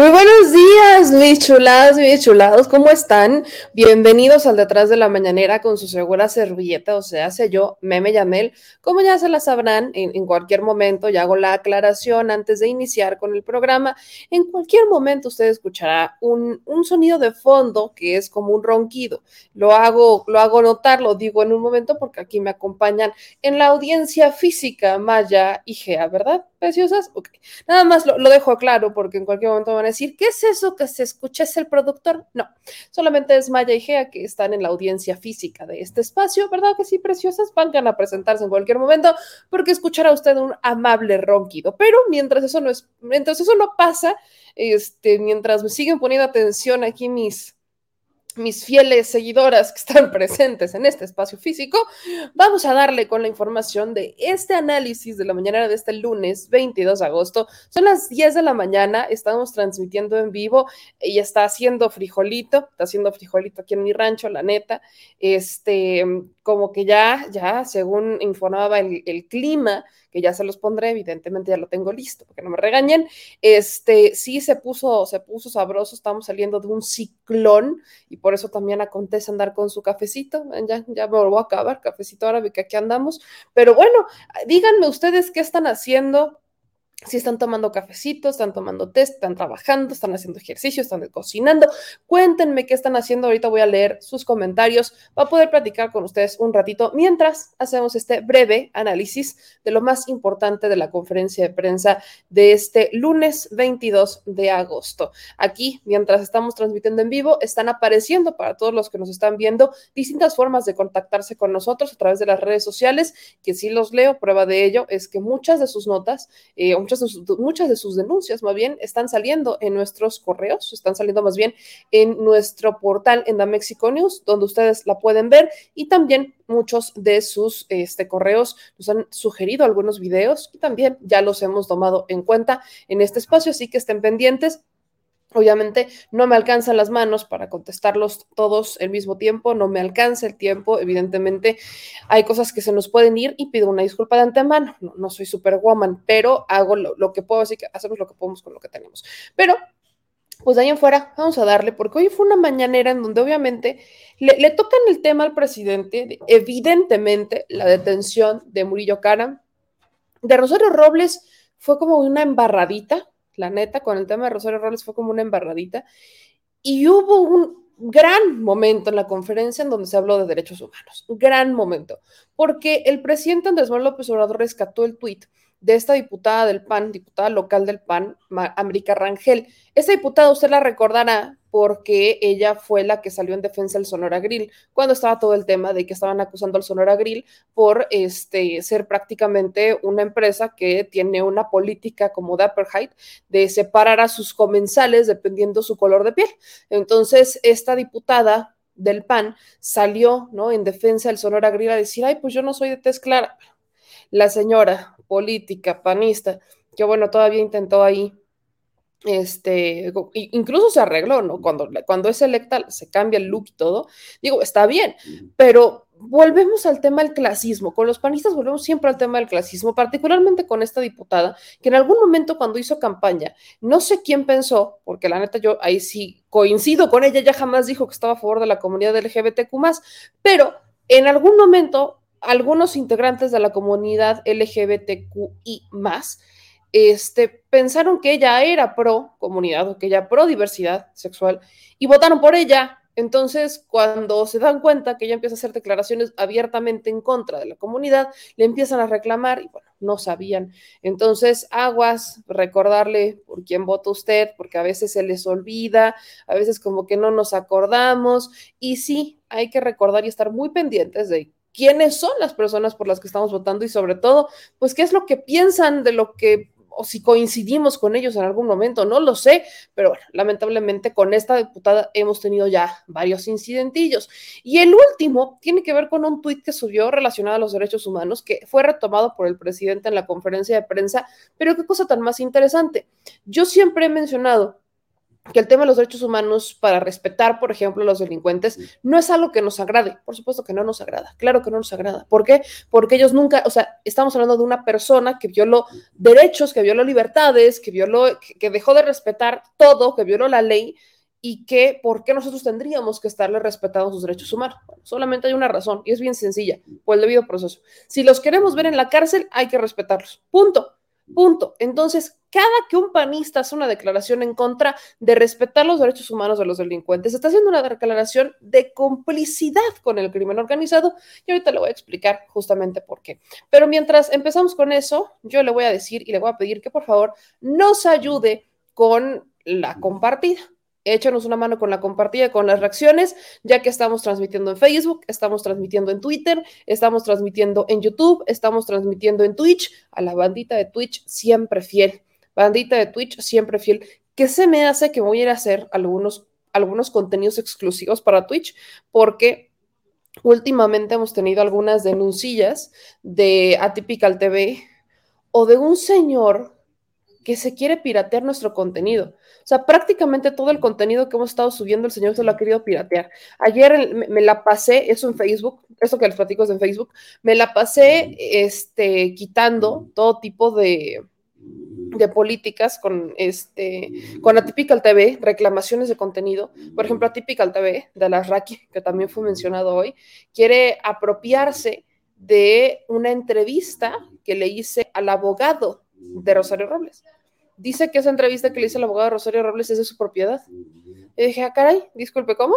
Muy buenos días, mis chuladas y mis chulados, ¿cómo están? Bienvenidos al Detrás de la Mañanera con su segura servilleta, o sea, sé yo, Meme Yamel. Como ya se la sabrán, en, en cualquier momento ya hago la aclaración antes de iniciar con el programa. En cualquier momento usted escuchará un, un sonido de fondo que es como un ronquido. Lo hago, lo hago notar, lo digo en un momento porque aquí me acompañan en la audiencia física Maya y Gea, ¿verdad? Preciosas. Ok. Nada más lo, lo dejo claro porque en cualquier momento van a decir, ¿qué es eso que se escucha? ¿Es el productor? No, solamente es Maya y Gea que están en la audiencia física de este espacio, ¿verdad que sí, preciosas? Van a presentarse en cualquier momento porque escuchará usted un amable ronquido. Pero mientras eso no es, mientras eso no pasa, este, mientras me siguen poniendo atención aquí mis mis fieles seguidoras que están presentes en este espacio físico, vamos a darle con la información de este análisis de la mañana de este lunes 22 de agosto. Son las 10 de la mañana, estamos transmitiendo en vivo y está haciendo frijolito, está haciendo frijolito aquí en mi rancho, la neta. Este, como que ya, ya, según informaba el, clima, que ya se los pondré, evidentemente ya lo tengo listo, porque no me regañen. Este, sí se puso, se puso sabroso, estamos saliendo de un ciclón y por eso también acontece andar con su cafecito. Ya, ya me voy a acabar, cafecito árabe, que aquí andamos. Pero bueno, díganme ustedes qué están haciendo. Si están tomando cafecito, están tomando té, están trabajando, están haciendo ejercicio, están cocinando, cuéntenme qué están haciendo. Ahorita voy a leer sus comentarios para poder platicar con ustedes un ratito mientras hacemos este breve análisis de lo más importante de la conferencia de prensa de este lunes 22 de agosto. Aquí, mientras estamos transmitiendo en vivo, están apareciendo para todos los que nos están viendo distintas formas de contactarse con nosotros a través de las redes sociales, que sí los leo. Prueba de ello es que muchas de sus notas, eh, muchas, de sus, muchas de sus denuncias más bien, están saliendo en nuestros correos, están saliendo más bien en nuestro portal en The Mexico News, donde ustedes la pueden ver y también muchos de sus este, correos nos han sugerido algunos videos y también ya los hemos tomado en cuenta en este espacio, así que estén pendientes. Obviamente no me alcanzan las manos para contestarlos todos al mismo tiempo, no me alcanza el tiempo, evidentemente hay cosas que se nos pueden ir y pido una disculpa de antemano, no, no soy superwoman, pero hago lo, que puedo, así que hacemos lo que podemos con lo que tenemos. Pero pues de ahí en fuera vamos a darle, porque hoy fue una mañanera en donde obviamente le, le tocan el tema al presidente, de, evidentemente la detención de Murillo Cara, de Rosario Robles fue como una embarradita, la neta, con el tema de Rosario Robles fue como una embarradita, y hubo un gran momento en la conferencia en donde se habló de derechos humanos, un gran momento, porque el presidente Andrés Manuel López Obrador rescató el tuit de esta diputada del PAN, diputada local del PAN, América Rangel. Esta diputada usted la recordará porque ella fue la que salió en defensa del Sonora Grill, cuando estaba todo el tema de que estaban acusando al Sonora Grill por este, ser prácticamente una empresa que tiene una política como de apartheid, de separar a sus comensales dependiendo su color de piel. Entonces, esta diputada del PAN salió ¿no? en defensa del Sonora Grill a decir, ay, pues yo no soy de tez clara. La señora política panista, que bueno, todavía intentó ahí este, incluso se arregló, ¿no? Cuando, cuando es electa se cambia el look y todo, digo, está bien, pero volvemos al tema del clasismo, con los panistas volvemos siempre al tema del clasismo, particularmente con esta diputada, que en algún momento cuando hizo campaña, no sé quién pensó, porque la neta yo ahí sí coincido con ella, ya jamás dijo que estaba a favor de la comunidad LGBTQ+, pero en algún momento algunos integrantes de la comunidad LGBTQI+, este, pensaron que ella era pro comunidad que ella pro diversidad sexual y votaron por ella. Entonces, cuando se dan cuenta que ella empieza a hacer declaraciones abiertamente en contra de la comunidad, le empiezan a reclamar y bueno, no sabían. Entonces, aguas, recordarle por quién vota usted, porque a veces se les olvida, a veces como que no nos acordamos y sí, hay que recordar y estar muy pendientes de quiénes son las personas por las que estamos votando y sobre todo, pues qué es lo que piensan de lo que o si coincidimos con ellos en algún momento, no lo sé, pero bueno, lamentablemente con esta diputada hemos tenido ya varios incidentillos. Y el último tiene que ver con un tuit que subió relacionado a los derechos humanos, que fue retomado por el presidente en la conferencia de prensa, pero qué cosa tan más interesante. Yo siempre he mencionado que el tema de los derechos humanos para respetar, por ejemplo, a los delincuentes, no es algo que nos agrade. Por supuesto que no nos agrada. Claro que no nos agrada. ¿Por qué? Porque ellos nunca, o sea, estamos hablando de una persona que violó derechos, que violó libertades, que violó, que, dejó de respetar todo, que violó la ley y que, ¿por qué nosotros tendríamos que estarle respetando sus derechos humanos? solamente hay una razón y es bien sencilla, por el debido proceso. Si los queremos ver en la cárcel, hay que respetarlos. Punto. Punto. Entonces, cada que un panista hace una declaración en contra de respetar los derechos humanos de los delincuentes, está haciendo una declaración de complicidad con el crimen organizado y ahorita le voy a explicar justamente por qué. Pero mientras empezamos con eso, yo le voy a decir y le voy a pedir que por favor nos ayude con la compartida échanos una mano con la compartida, con las reacciones, ya que estamos transmitiendo en Facebook, estamos transmitiendo en Twitter, estamos transmitiendo en YouTube, estamos transmitiendo en Twitch, a la bandita de Twitch siempre fiel, bandita de Twitch siempre fiel, que se me hace que voy a ir a hacer algunos, algunos contenidos exclusivos para Twitch, porque últimamente hemos tenido algunas denuncias de Atypical TV o de un señor que se quiere piratear nuestro contenido. O sea, prácticamente todo el contenido que hemos estado subiendo, el señor se lo ha querido piratear. Ayer me, la pasé, eso en Facebook, eso que les platico es en Facebook, me la pasé este, quitando todo tipo de, de políticas con este con Atypical TV, reclamaciones de contenido. Por ejemplo, Atypical TV de la Raki, que también fue mencionado hoy, quiere apropiarse de una entrevista que le hice al abogado de Rosario Robles dice que esa entrevista que le hizo el abogado Rosario Robles es de su propiedad. Y dije, ah, caray, disculpe, ¿cómo?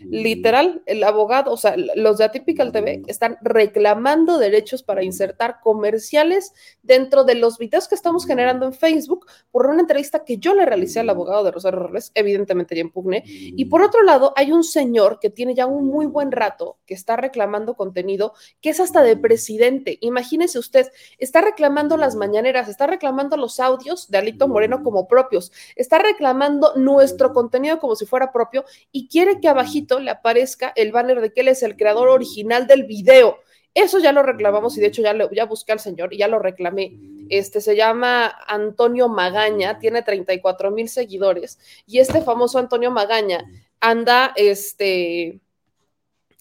Literal, el abogado, o sea, los de Atypical TV están reclamando derechos para insertar comerciales dentro de los videos que estamos generando en Facebook por una entrevista que yo le realicé al abogado de Rosario Robles, evidentemente ya impugné. Y por otro lado, hay un señor que tiene ya un muy buen rato que está reclamando contenido que es hasta de presidente. Imagínese usted, está reclamando las mañaneras, está reclamando los audios de Alito Moreno como propios, está reclamando nuestro contenido como si fuera propio y quiere que abajito le aparezca el banner de que él es el creador original del video. Eso ya lo reclamamos y de hecho ya, lo, ya busqué al señor y ya lo reclamé. Este se llama Antonio Magaña, tiene 34 mil seguidores y este famoso Antonio Magaña anda, este,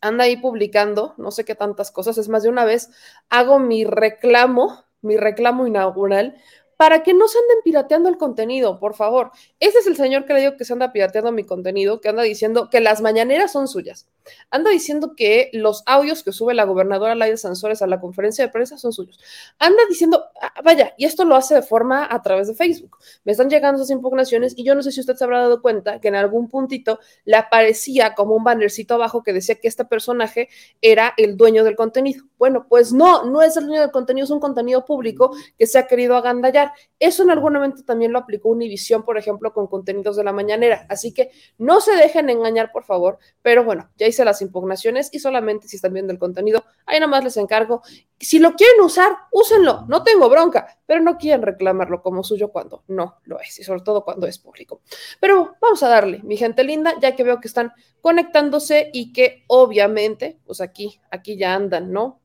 anda ahí publicando, no sé qué tantas cosas, es más de una vez, hago mi reclamo, mi reclamo inaugural para que no se anden pirateando el contenido, por favor. Ese es el señor que le digo que se anda pirateando mi contenido, que anda diciendo que las mañaneras son suyas. Anda diciendo que los audios que sube la gobernadora Laida Sansores a la conferencia de prensa son suyos. Anda diciendo, ah, vaya, y esto lo hace de forma a través de Facebook. Me están llegando esas impugnaciones y yo no sé si usted se habrá dado cuenta que en algún puntito le aparecía como un bannercito abajo que decía que este personaje era el dueño del contenido. Bueno, pues no, no es el dueño del contenido, es un contenido público que se ha querido agandallar. Eso en algún momento también lo aplicó Univision, por ejemplo, con contenidos de la mañanera. Así que no se dejen engañar, por favor. Pero bueno, ya hice las impugnaciones y solamente si están viendo el contenido, ahí nomás les encargo. Si lo quieren usar, úsenlo. No tengo bronca, pero no quieren reclamarlo como suyo cuando no lo es y sobre todo cuando es público. Pero vamos a darle, mi gente linda, ya que veo que están conectándose y que obviamente, pues aquí, aquí ya andan, ¿no?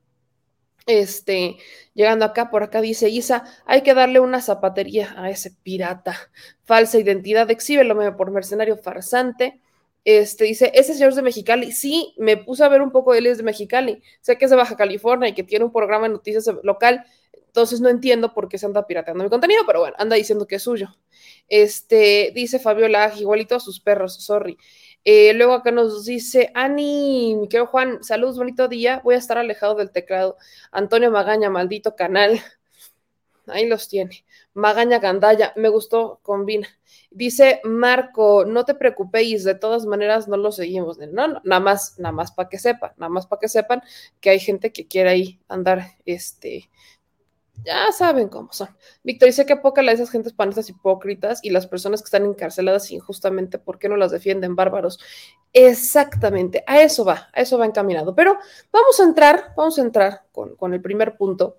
Este, llegando acá, por acá dice Isa, hay que darle una zapatería a ese pirata. Falsa identidad, exhíbelo por mercenario farsante. Este dice, ese señor es de Mexicali. Sí, me puse a ver un poco de él, es de Mexicali. Sé que es de Baja California y que tiene un programa de noticias local. Entonces no entiendo por qué se anda pirateando mi contenido, pero bueno, anda diciendo que es suyo. Este, dice Fabiola, igualito a sus perros, sorry. Eh, luego acá nos dice, Ani, mi querido Juan, saludos, bonito día. Voy a estar alejado del teclado. Antonio Magaña, maldito canal. Ahí los tiene. Magaña Gandaya, me gustó, combina. Dice Marco, no te preocupéis, de todas maneras no lo seguimos. No, no nada más, nada más para que sepan, nada más para que sepan que hay gente que quiere ahí andar este, ya saben cómo son. Víctor dice que poca la de esas gentes panistas hipócritas y las personas que están encarceladas injustamente, ¿por qué no las defienden bárbaros? Exactamente, a eso va, a eso va encaminado. Pero vamos a entrar, vamos a entrar con, con el primer punto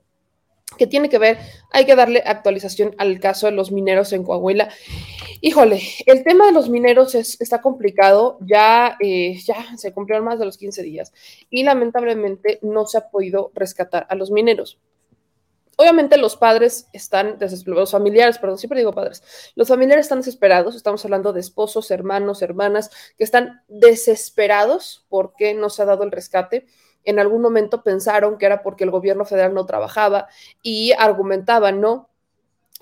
que tiene que ver, hay que darle actualización al caso de los mineros en Coahuila. Híjole, el tema de los mineros es, está complicado, ya, eh, ya se cumplieron más de los 15 días y lamentablemente no se ha podido rescatar a los mineros. Obviamente los padres están desesperados, los familiares, perdón, siempre digo padres, los familiares están desesperados, estamos hablando de esposos, hermanos, hermanas, que están desesperados porque no se ha dado el rescate en algún momento pensaron que era porque el gobierno federal no trabajaba y argumentaban, ¿no?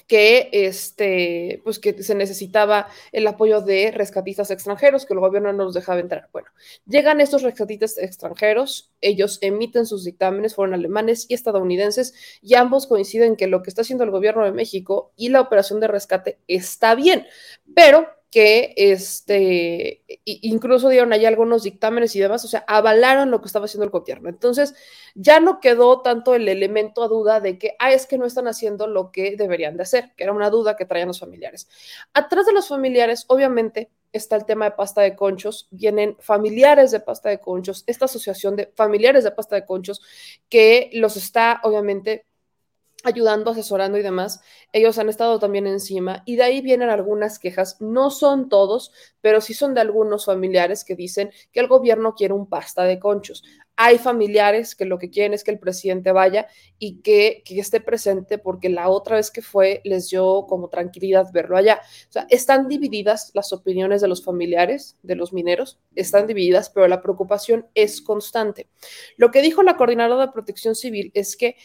Que este, pues que se necesitaba el apoyo de rescatistas extranjeros, que el gobierno no los dejaba entrar. Bueno, llegan estos rescatistas extranjeros, ellos emiten sus dictámenes, fueron alemanes y estadounidenses, y ambos coinciden que lo que está haciendo el gobierno de México y la operación de rescate está bien, pero que este, incluso dieron ahí algunos dictámenes y demás, o sea, avalaron lo que estaba haciendo el gobierno. Entonces, ya no quedó tanto el elemento a duda de que, ah, es que no están haciendo lo que deberían de hacer, que era una duda que traían los familiares. Atrás de los familiares, obviamente, está el tema de pasta de conchos, vienen familiares de pasta de conchos, esta asociación de familiares de pasta de conchos que los está, obviamente, ayudando, asesorando y demás, ellos han estado también encima y de ahí vienen algunas quejas, no son todos, pero sí son de algunos familiares que dicen que el gobierno quiere un pasta de conchos. Hay familiares que lo que quieren es que el presidente vaya y que, que esté presente porque la otra vez que fue les dio como tranquilidad verlo allá. O sea, están divididas las opiniones de los familiares, de los mineros, están divididas, pero la preocupación es constante. Lo que dijo la coordinadora de protección civil es que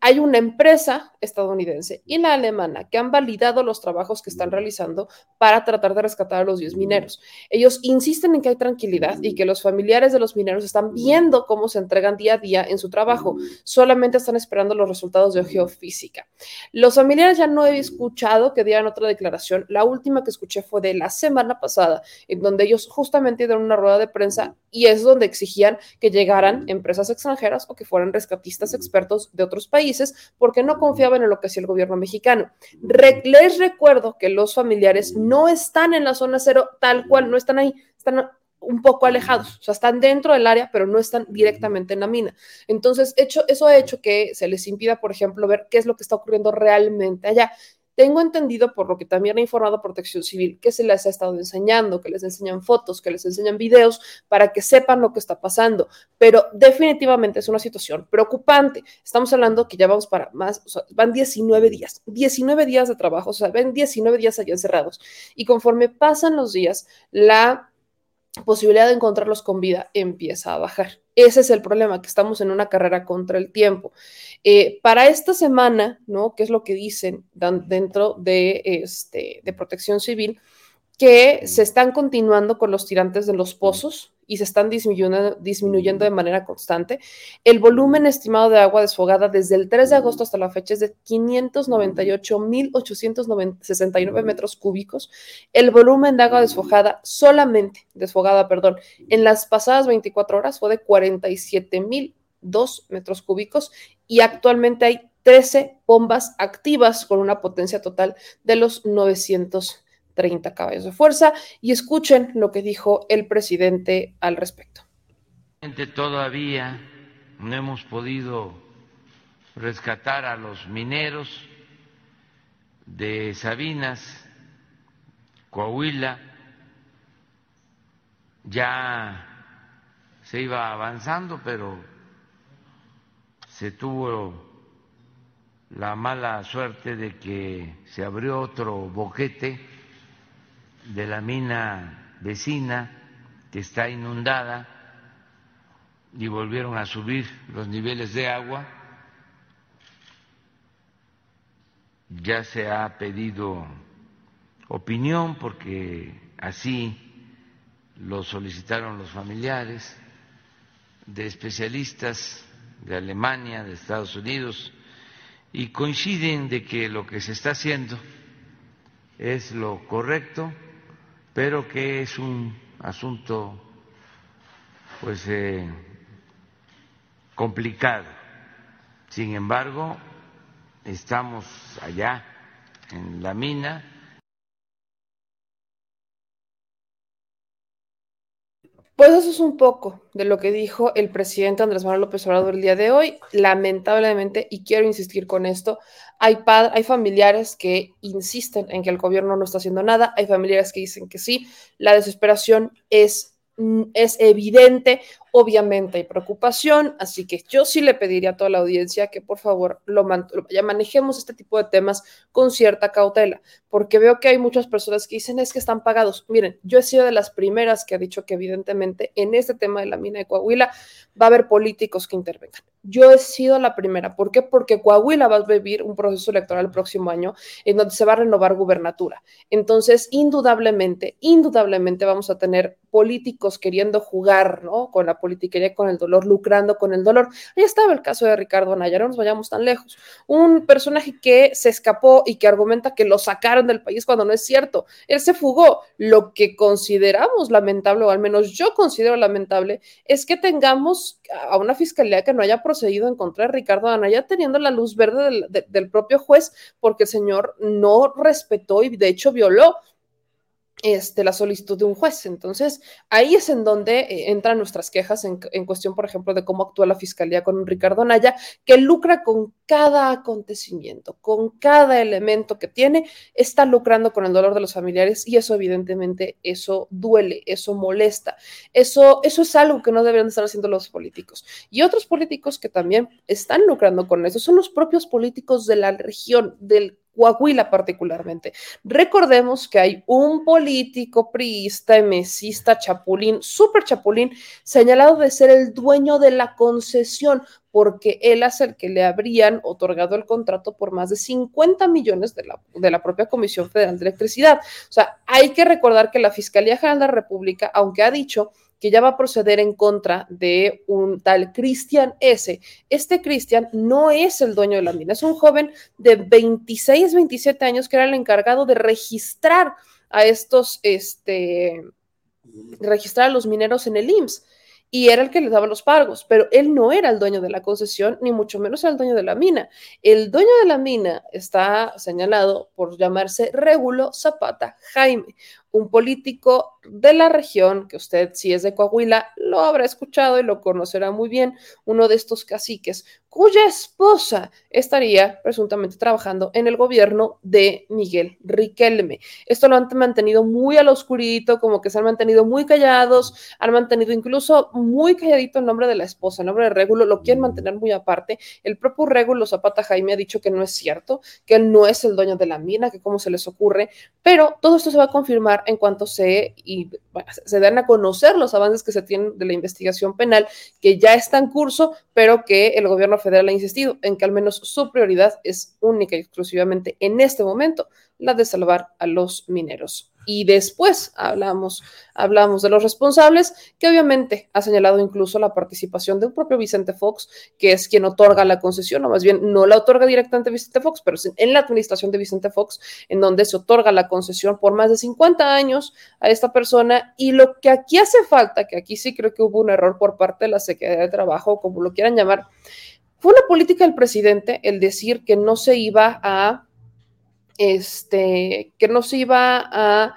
hay una empresa estadounidense y la alemana que han validado los trabajos que están realizando para tratar de rescatar a los 10 mineros. Ellos insisten en que hay tranquilidad y que los familiares de los mineros están viendo cómo se entregan día a día en su trabajo, solamente están esperando los resultados de geofísica. Los familiares ya no he escuchado que dieran otra declaración, la última que escuché fue de la semana pasada, en donde ellos justamente dieron una rueda de prensa y es donde exigían que llegaran empresas extranjeras o que fueran rescatistas expertos de otros países porque no confiaban en lo que hacía el gobierno mexicano. les recuerdo que los familiares no están en la zona cero tal cual, no están ahí, están un poco alejados, o sea, están dentro del área, pero no están directamente en la mina. Entonces, hecho, eso ha hecho que se les impida, por ejemplo, ver qué es lo que está ocurriendo realmente allá. Tengo entendido, por lo que también ha informado Protección Civil, que se les ha estado enseñando, que les enseñan fotos, que les enseñan videos para que sepan lo que está pasando. Pero definitivamente es una situación preocupante. Estamos hablando que ya vamos para más, o sea, van 19 días, 19 días de trabajo, o sea, ven 19 días allá encerrados. Y conforme pasan los días, la posibilidad de encontrarlos con vida empieza a bajar. Ese es el problema, que estamos en una carrera contra el tiempo. Eh, para esta semana, ¿no? ¿Qué es lo que dicen dentro de, este, de protección civil? Que se están continuando con los tirantes de los pozos, y se están disminuyendo, disminuyendo de manera constante. El volumen estimado de agua desfogada desde el 3 de agosto hasta la fecha es de 598.869 metros cúbicos. El volumen de agua desfogada, solamente desfogada, perdón, en las pasadas 24 horas fue de 47.002 metros cúbicos y actualmente hay 13 bombas activas con una potencia total de los 900 30 caballos de fuerza y escuchen lo que dijo el presidente al respecto. Todavía no hemos podido rescatar a los mineros de Sabinas, Coahuila, ya se iba avanzando, pero se tuvo la mala suerte de que se abrió otro boquete de la mina vecina que está inundada y volvieron a subir los niveles de agua. Ya se ha pedido opinión porque así lo solicitaron los familiares de especialistas de Alemania, de Estados Unidos, y coinciden de que lo que se está haciendo es lo correcto pero que es un asunto pues eh, complicado. Sin embargo, estamos allá en la mina. Pues eso es un poco de lo que dijo el presidente Andrés Manuel López Obrador el día de hoy. Lamentablemente, y quiero insistir con esto, hay, hay familiares que insisten en que el gobierno no está haciendo nada, hay familiares que dicen que sí. La desesperación es Mm, es evidente, obviamente hay preocupación, así que yo sí le pediría a toda la audiencia que por favor lo, ya manejemos este tipo de temas con cierta cautela, porque veo que hay muchas personas que dicen es que están pagados. Miren, yo he sido de las primeras que ha dicho que evidentemente en este tema de la mina de Coahuila va a haber políticos que intervengan. Yo he sido la primera. ¿Por qué? Porque Coahuila va a vivir un proceso electoral el próximo año en donde se va a renovar gubernatura. Entonces, indudablemente, indudablemente vamos a tener políticos queriendo jugar, ¿no? Con la politiquería, con el dolor, lucrando con el dolor. Ahí estaba el caso de Ricardo Anaya, no nos vayamos tan lejos. Un personaje que se escapó y que argumenta que lo sacaron del país cuando no es cierto. Él se fugó. Lo que consideramos lamentable, o al menos yo considero lamentable, es que tengamos a una fiscalía que no haya procedido en contra de Ricardo Anaya teniendo la luz verde del, del propio juez, porque el señor no respetó y de hecho violó este, la solicitud de un juez. Entonces, ahí es en donde eh, entran nuestras quejas en, cuestión, por ejemplo, de cómo actúa la fiscalía con Ricardo Naya, que lucra con cada acontecimiento, con cada elemento que tiene, está lucrando con el dolor de los familiares y eso evidentemente, eso duele, eso molesta, eso, eso es algo que no deberían estar haciendo los políticos. Y otros políticos que también están lucrando con eso son los propios políticos de la región, del Coahuila particularmente. Recordemos que hay un político priista, mesista, chapulín, súper chapulín, señalado de ser el dueño de la concesión, porque él es el que le habrían otorgado el contrato por más de 50 millones de la, de la propia Comisión Federal de Electricidad. O sea, hay que recordar que la Fiscalía General de la República, aunque ha dicho que ya va a proceder en contra de un tal Cristian S. Este Cristian no es el dueño de la mina, es un joven de 26, 27 años que era el encargado de registrar a estos, este, registrar a los mineros en el IMSS y era el que les daba los pagos, pero él no era el dueño de la concesión, ni mucho menos era el dueño de la mina. El dueño de la mina está señalado por llamarse Regulo Zapata Jaime, un político de la región, que usted si es de Coahuila lo habrá escuchado y lo conocerá muy bien, uno de estos caciques, cuya esposa estaría presuntamente trabajando en el gobierno de Miguel Riquelme. Esto lo han mantenido muy al oscurito, como que se han mantenido muy callados, han mantenido incluso muy calladito el nombre de la esposa, el nombre de Régulo, lo quieren mantener muy aparte. El propio Régulo Zapata Jaime ha dicho que no es cierto, que él no es el dueño de la mina, que cómo se les ocurre, pero todo esto se va a confirmar en cuanto se, y, se dan a conocer los avances que se tienen de la investigación penal, que ya está en curso, pero que el gobierno federal ha insistido en que al menos su prioridad es única y exclusivamente en este momento la de salvar a los mineros y después hablamos, hablamos de los responsables, que obviamente ha señalado incluso la participación de un propio Vicente Fox, que es quien otorga la concesión, o más bien no la otorga directamente Vicente Fox, pero en la administración de Vicente Fox, en donde se otorga la concesión por más de 50 años a esta persona. Y lo que aquí hace falta, que aquí sí creo que hubo un error por parte de la Secretaría de Trabajo, como lo quieran llamar, fue una política del presidente el decir que no se iba a este, que no se iba a,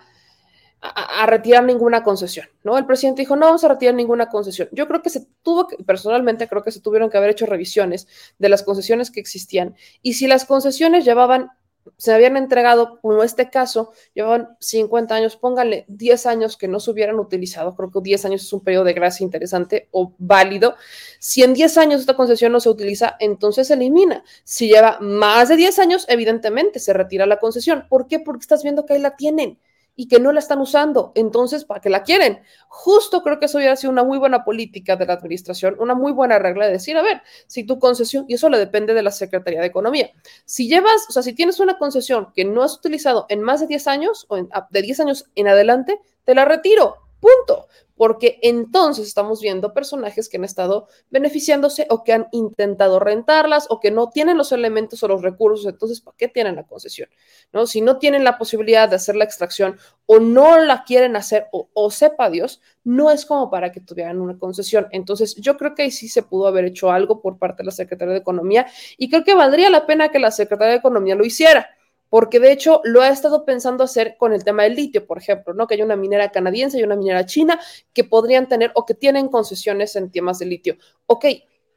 retirar ninguna concesión, ¿no? El presidente dijo, no vamos a retirar ninguna concesión. Yo creo que se tuvo, que, personalmente creo que se tuvieron que haber hecho revisiones de las concesiones que existían. Y si las concesiones llevaban se habían entregado, como este caso, llevaban 50 años, pónganle 10 años que no se hubieran utilizado, creo que 10 años es un periodo de gracia interesante o válido. Si en 10 años esta concesión no se utiliza, entonces se elimina. Si lleva más de 10 años, evidentemente se retira la concesión. ¿Por qué? Porque estás viendo que ahí la tienen y que no la están usando. Entonces, ¿para qué la quieren? Justo creo que eso hubiera sido una muy buena política de la administración, una muy buena regla de decir, a ver, si tu concesión, y eso le depende de la Secretaría de Economía, si llevas, o sea, si tienes una concesión que no has utilizado en más de 10 años o de 10 años en adelante, te la retiro. Punto porque entonces estamos viendo personajes que han estado beneficiándose o que han intentado rentarlas o que no tienen los elementos o los recursos, entonces, ¿para qué tienen la concesión? ¿No? Si no tienen la posibilidad de hacer la extracción o no la quieren hacer o, sepa Dios, no es como para que tuvieran una concesión. Entonces, yo creo que ahí sí se pudo haber hecho algo por parte de la Secretaría de Economía y creo que valdría la pena que la Secretaría de Economía lo hiciera porque de hecho lo ha estado pensando hacer con el tema del litio, por ejemplo, ¿no? Que hay una minera canadiense y una minera china que podrían tener o que tienen concesiones en temas de litio. Ok,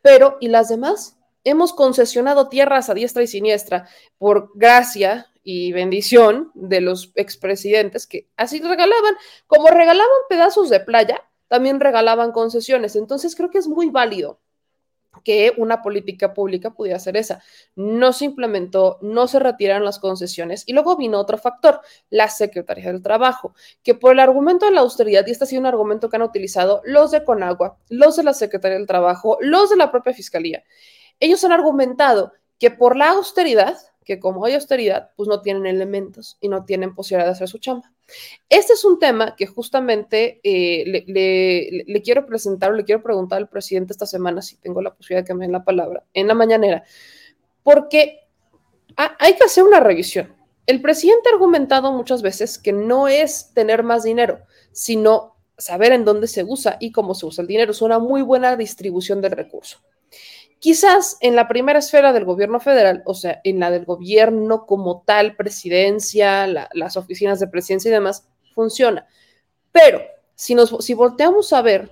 pero ¿y las demás? Hemos concesionado tierras a diestra y siniestra por gracia y bendición de los expresidentes que así regalaban, como regalaban pedazos de playa, también regalaban concesiones. Entonces creo que es muy válido que una política pública pudiera ser esa. No se implementó, no se retiraron las concesiones y luego vino otro factor, la Secretaría del Trabajo, que por el argumento de la austeridad, y este ha sido un argumento que han utilizado los de Conagua, los de la Secretaría del Trabajo, los de la propia Fiscalía, ellos han argumentado que por la austeridad, que como hay austeridad, pues no tienen elementos y no tienen posibilidad de hacer su chamba. Este es un tema que justamente eh, le, quiero presentar o le quiero preguntar al presidente esta semana, si tengo la posibilidad de que me den la palabra, en la mañanera, porque hay que hacer una revisión. El presidente ha argumentado muchas veces que no es tener más dinero, sino saber en dónde se usa y cómo se usa el dinero. Es una muy buena distribución del recurso. Quizás en la primera esfera del gobierno federal, o sea, en la del gobierno como tal, presidencia, las oficinas de presidencia y demás, funciona. Pero si, nos, si volteamos a ver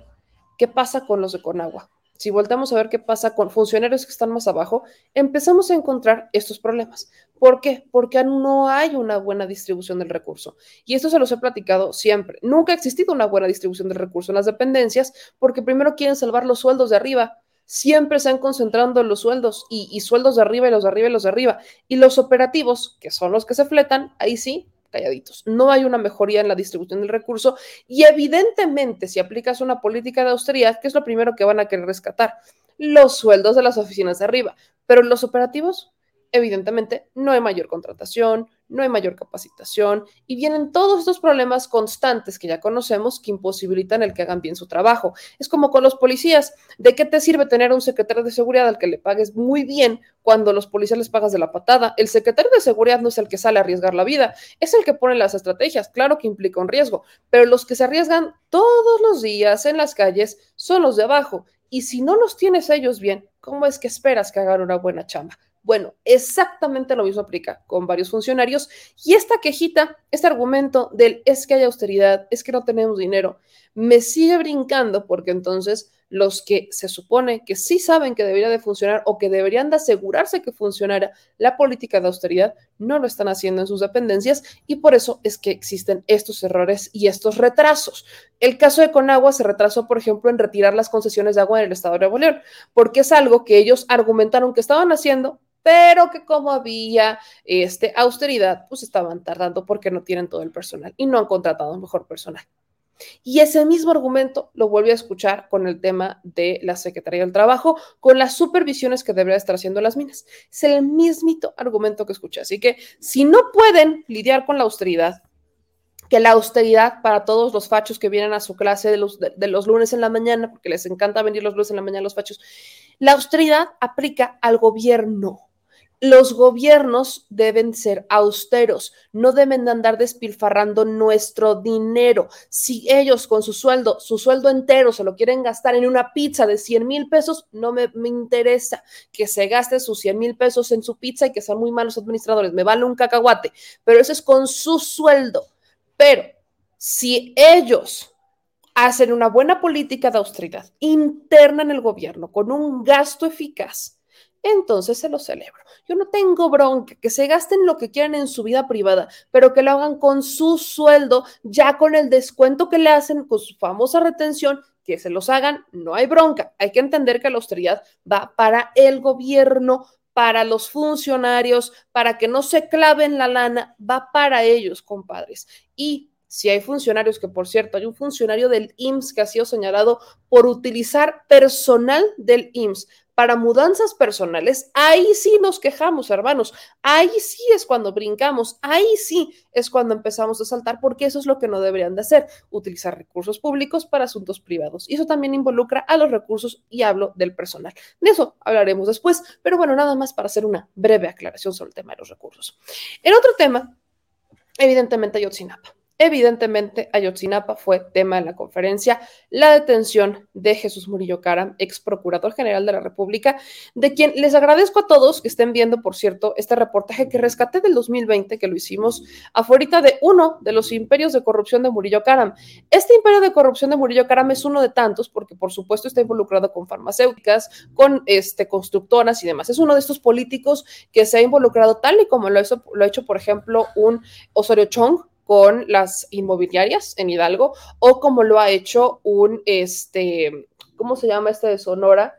qué pasa con los de Conagua, si volteamos a ver qué pasa con funcionarios que están más abajo, empezamos a encontrar estos problemas. ¿Por qué? Porque no hay una buena distribución del recurso. Y esto se los he platicado siempre. Nunca ha existido una buena distribución del recurso en las dependencias porque primero quieren salvar los sueldos de arriba siempre se han concentrado en los sueldos y, sueldos de arriba y los de arriba y los de arriba. Y los operativos, que son los que se fletan, ahí sí, calladitos. No hay una mejoría en la distribución del recurso y evidentemente si aplicas una política de austeridad, ¿qué es lo primero que van a querer rescatar? Los sueldos de las oficinas de arriba. Pero los operativos, evidentemente, no hay mayor contratación, no hay mayor capacitación y vienen todos estos problemas constantes que ya conocemos que imposibilitan el que hagan bien su trabajo. Es como con los policías. ¿De qué te sirve tener un secretario de seguridad al que le pagues muy bien cuando los policías les pagas de la patada? El secretario de seguridad no es el que sale a arriesgar la vida, es el que pone las estrategias. Claro que implica un riesgo, pero los que se arriesgan todos los días en las calles son los de abajo. Y si no los tienes ellos bien, ¿cómo es que esperas que hagan una buena chamba? Bueno, exactamente lo mismo aplica con varios funcionarios. Y esta quejita, este argumento del es que hay austeridad, es que no tenemos dinero, me sigue brincando porque entonces los que se supone que sí saben que debería de funcionar o que deberían de asegurarse que funcionara la política de austeridad no lo están haciendo en sus dependencias y por eso es que existen estos errores y estos retrasos. El caso de Conagua se retrasó, por ejemplo, en retirar las concesiones de agua en el estado de Nuevo León, porque es algo que ellos argumentaron que estaban haciendo, pero que como había este, austeridad, pues estaban tardando porque no tienen todo el personal y no han contratado mejor personal. Y ese mismo argumento lo vuelve a escuchar con el tema de la Secretaría del Trabajo, con las supervisiones que debería estar haciendo las minas. Es el mismito argumento que escuché. Así que si no pueden lidiar con la austeridad, que la austeridad para todos los fachos que vienen a su clase de los, de los lunes en la mañana, porque les encanta venir los lunes en la mañana los fachos, la austeridad aplica al gobierno los gobiernos deben ser austeros, no deben andar despilfarrando nuestro dinero. Si ellos con su sueldo, su sueldo entero se lo quieren gastar en una pizza de 100 mil pesos, no me, interesa que se gaste sus 100 mil pesos en su pizza y que sean muy malos administradores, me vale un cacahuate, pero eso es con su sueldo. Pero si ellos hacen una buena política de austeridad interna en el gobierno con un gasto eficaz, entonces se lo celebro. Yo no tengo bronca, que se gasten lo que quieran en su vida privada, pero que lo hagan con su sueldo, ya con el descuento que le hacen, con su famosa retención, que se los hagan, no hay bronca. Hay que entender que la austeridad va para el gobierno, para los funcionarios, para que no se claven la lana, va para ellos, compadres. Y si hay funcionarios, que por cierto, hay un funcionario del IMSS que ha sido señalado por utilizar personal del IMSS para mudanzas personales, ahí sí nos quejamos, hermanos. Ahí sí es cuando brincamos, ahí sí es cuando empezamos a saltar, porque eso es lo que no deberían de hacer, utilizar recursos públicos para asuntos privados. Y eso también involucra a los recursos y hablo del personal. De eso hablaremos después, pero bueno, nada más para hacer una breve aclaración sobre el tema de los recursos. El otro tema, evidentemente, Ayotzinapa. Evidentemente, Ayotzinapa fue tema de la conferencia, la detención de Jesús Murillo Caram, ex procurador general de la República, de quien les agradezco a todos que estén viendo, por cierto, este reportaje que rescaté del 2020, que lo hicimos afuera de uno de los imperios de corrupción de Murillo Caram. Este imperio de corrupción de Murillo Caram es uno de tantos, porque por supuesto está involucrado con farmacéuticas, con este, constructoras y demás. Es uno de estos políticos que se ha involucrado tal y como lo hecho, lo ha hecho por ejemplo, un Osorio Chong, con las inmobiliarias en Hidalgo o como lo ha hecho un, este, ¿cómo se llama este de Sonora?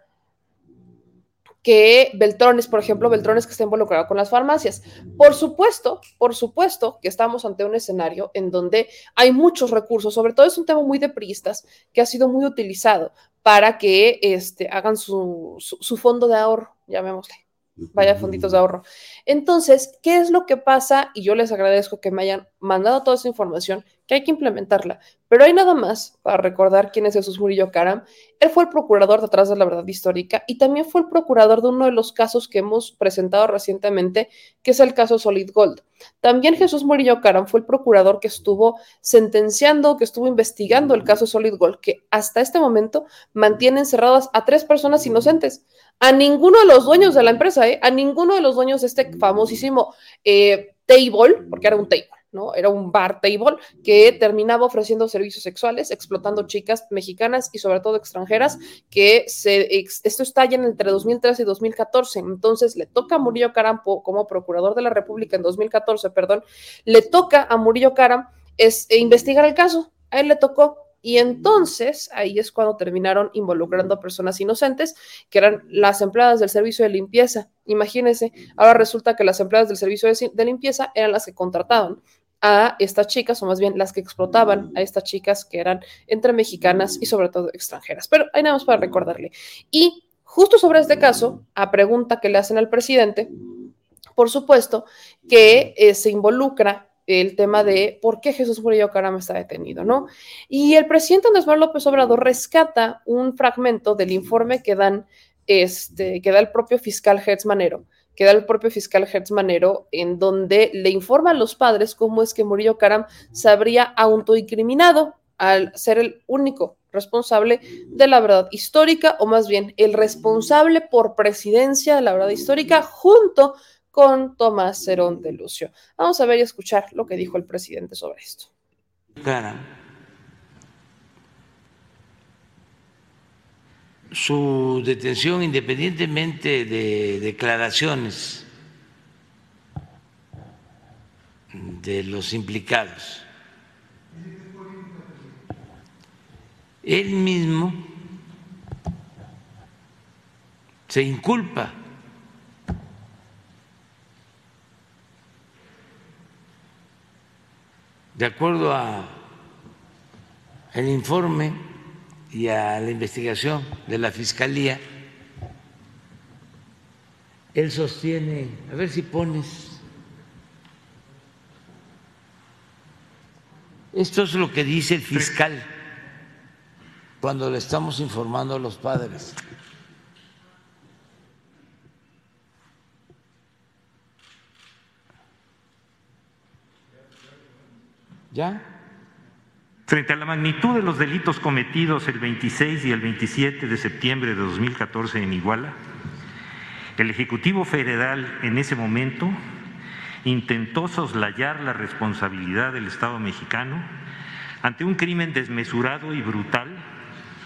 que Beltrones, por ejemplo, Beltrones que está involucrado con las farmacias. Por supuesto, por supuesto que estamos ante un escenario en donde hay muchos recursos, sobre todo es un tema muy de priistas que ha sido muy utilizado para que este, hagan su, su fondo de ahorro, llamémosle. Vaya fonditos de ahorro. Entonces, ¿qué es lo que pasa? Y yo les agradezco que me hayan mandado toda esa información, que hay que implementarla. Pero hay nada más para recordar quién es Jesús Murillo Caram. Él fue el procurador detrás de la verdad histórica y también fue el procurador de uno de los casos que hemos presentado recientemente, que es el caso Solid Gold. También Jesús Murillo Caram fue el procurador que estuvo sentenciando, que estuvo investigando el caso Solid Gold, que hasta este momento mantiene encerradas a tres personas inocentes a ninguno de los dueños de la empresa, ¿eh? a ninguno de los dueños de este famosísimo eh, table, porque era un table, ¿no? Era un bar table que terminaba ofreciendo servicios sexuales, explotando chicas mexicanas y sobre todo extranjeras, que se, esto está ya entre 2013 y 2014. Entonces le toca a Murillo Caram como procurador de la República en 2014, perdón, le toca a Murillo Caram e investigar el caso. A él le tocó y entonces ahí es cuando terminaron involucrando a personas inocentes, que eran las empleadas del servicio de limpieza. Imagínense, ahora resulta que las empleadas del servicio de, limpieza eran las que contrataban a estas chicas, o más bien las que explotaban a estas chicas que eran entre mexicanas y sobre todo extranjeras. Pero hay nada más para recordarle. Y justo sobre este caso, a pregunta que le hacen al presidente, por supuesto que eh, se involucra el tema de por qué Jesús Murillo Caram está detenido, ¿no? Y el presidente Andrés Manuel López Obrador rescata un fragmento del informe que dan, este, que da el propio fiscal Hertz Manero, que da el propio fiscal Hertz Manero, en donde le informa a los padres cómo es que Murillo Caram se habría autoincriminado al ser el único responsable de la verdad histórica, o más bien el responsable por presidencia de la verdad histórica, junto con Tomás Cerón de Lucio. Vamos a ver y escuchar lo que dijo el presidente sobre esto. Su detención, independientemente de declaraciones de los implicados, él mismo se inculpa de acuerdo a el informe y a la investigación de la Fiscalía, él sostiene, a ver si pones, esto es lo que dice el fiscal cuando le estamos informando a los padres. ¿Ya? Frente a la magnitud de los delitos cometidos el 26 y el 27 de septiembre de 2014 en Iguala, el Ejecutivo Federal en ese momento intentó soslayar la responsabilidad del Estado mexicano ante un crimen desmesurado y brutal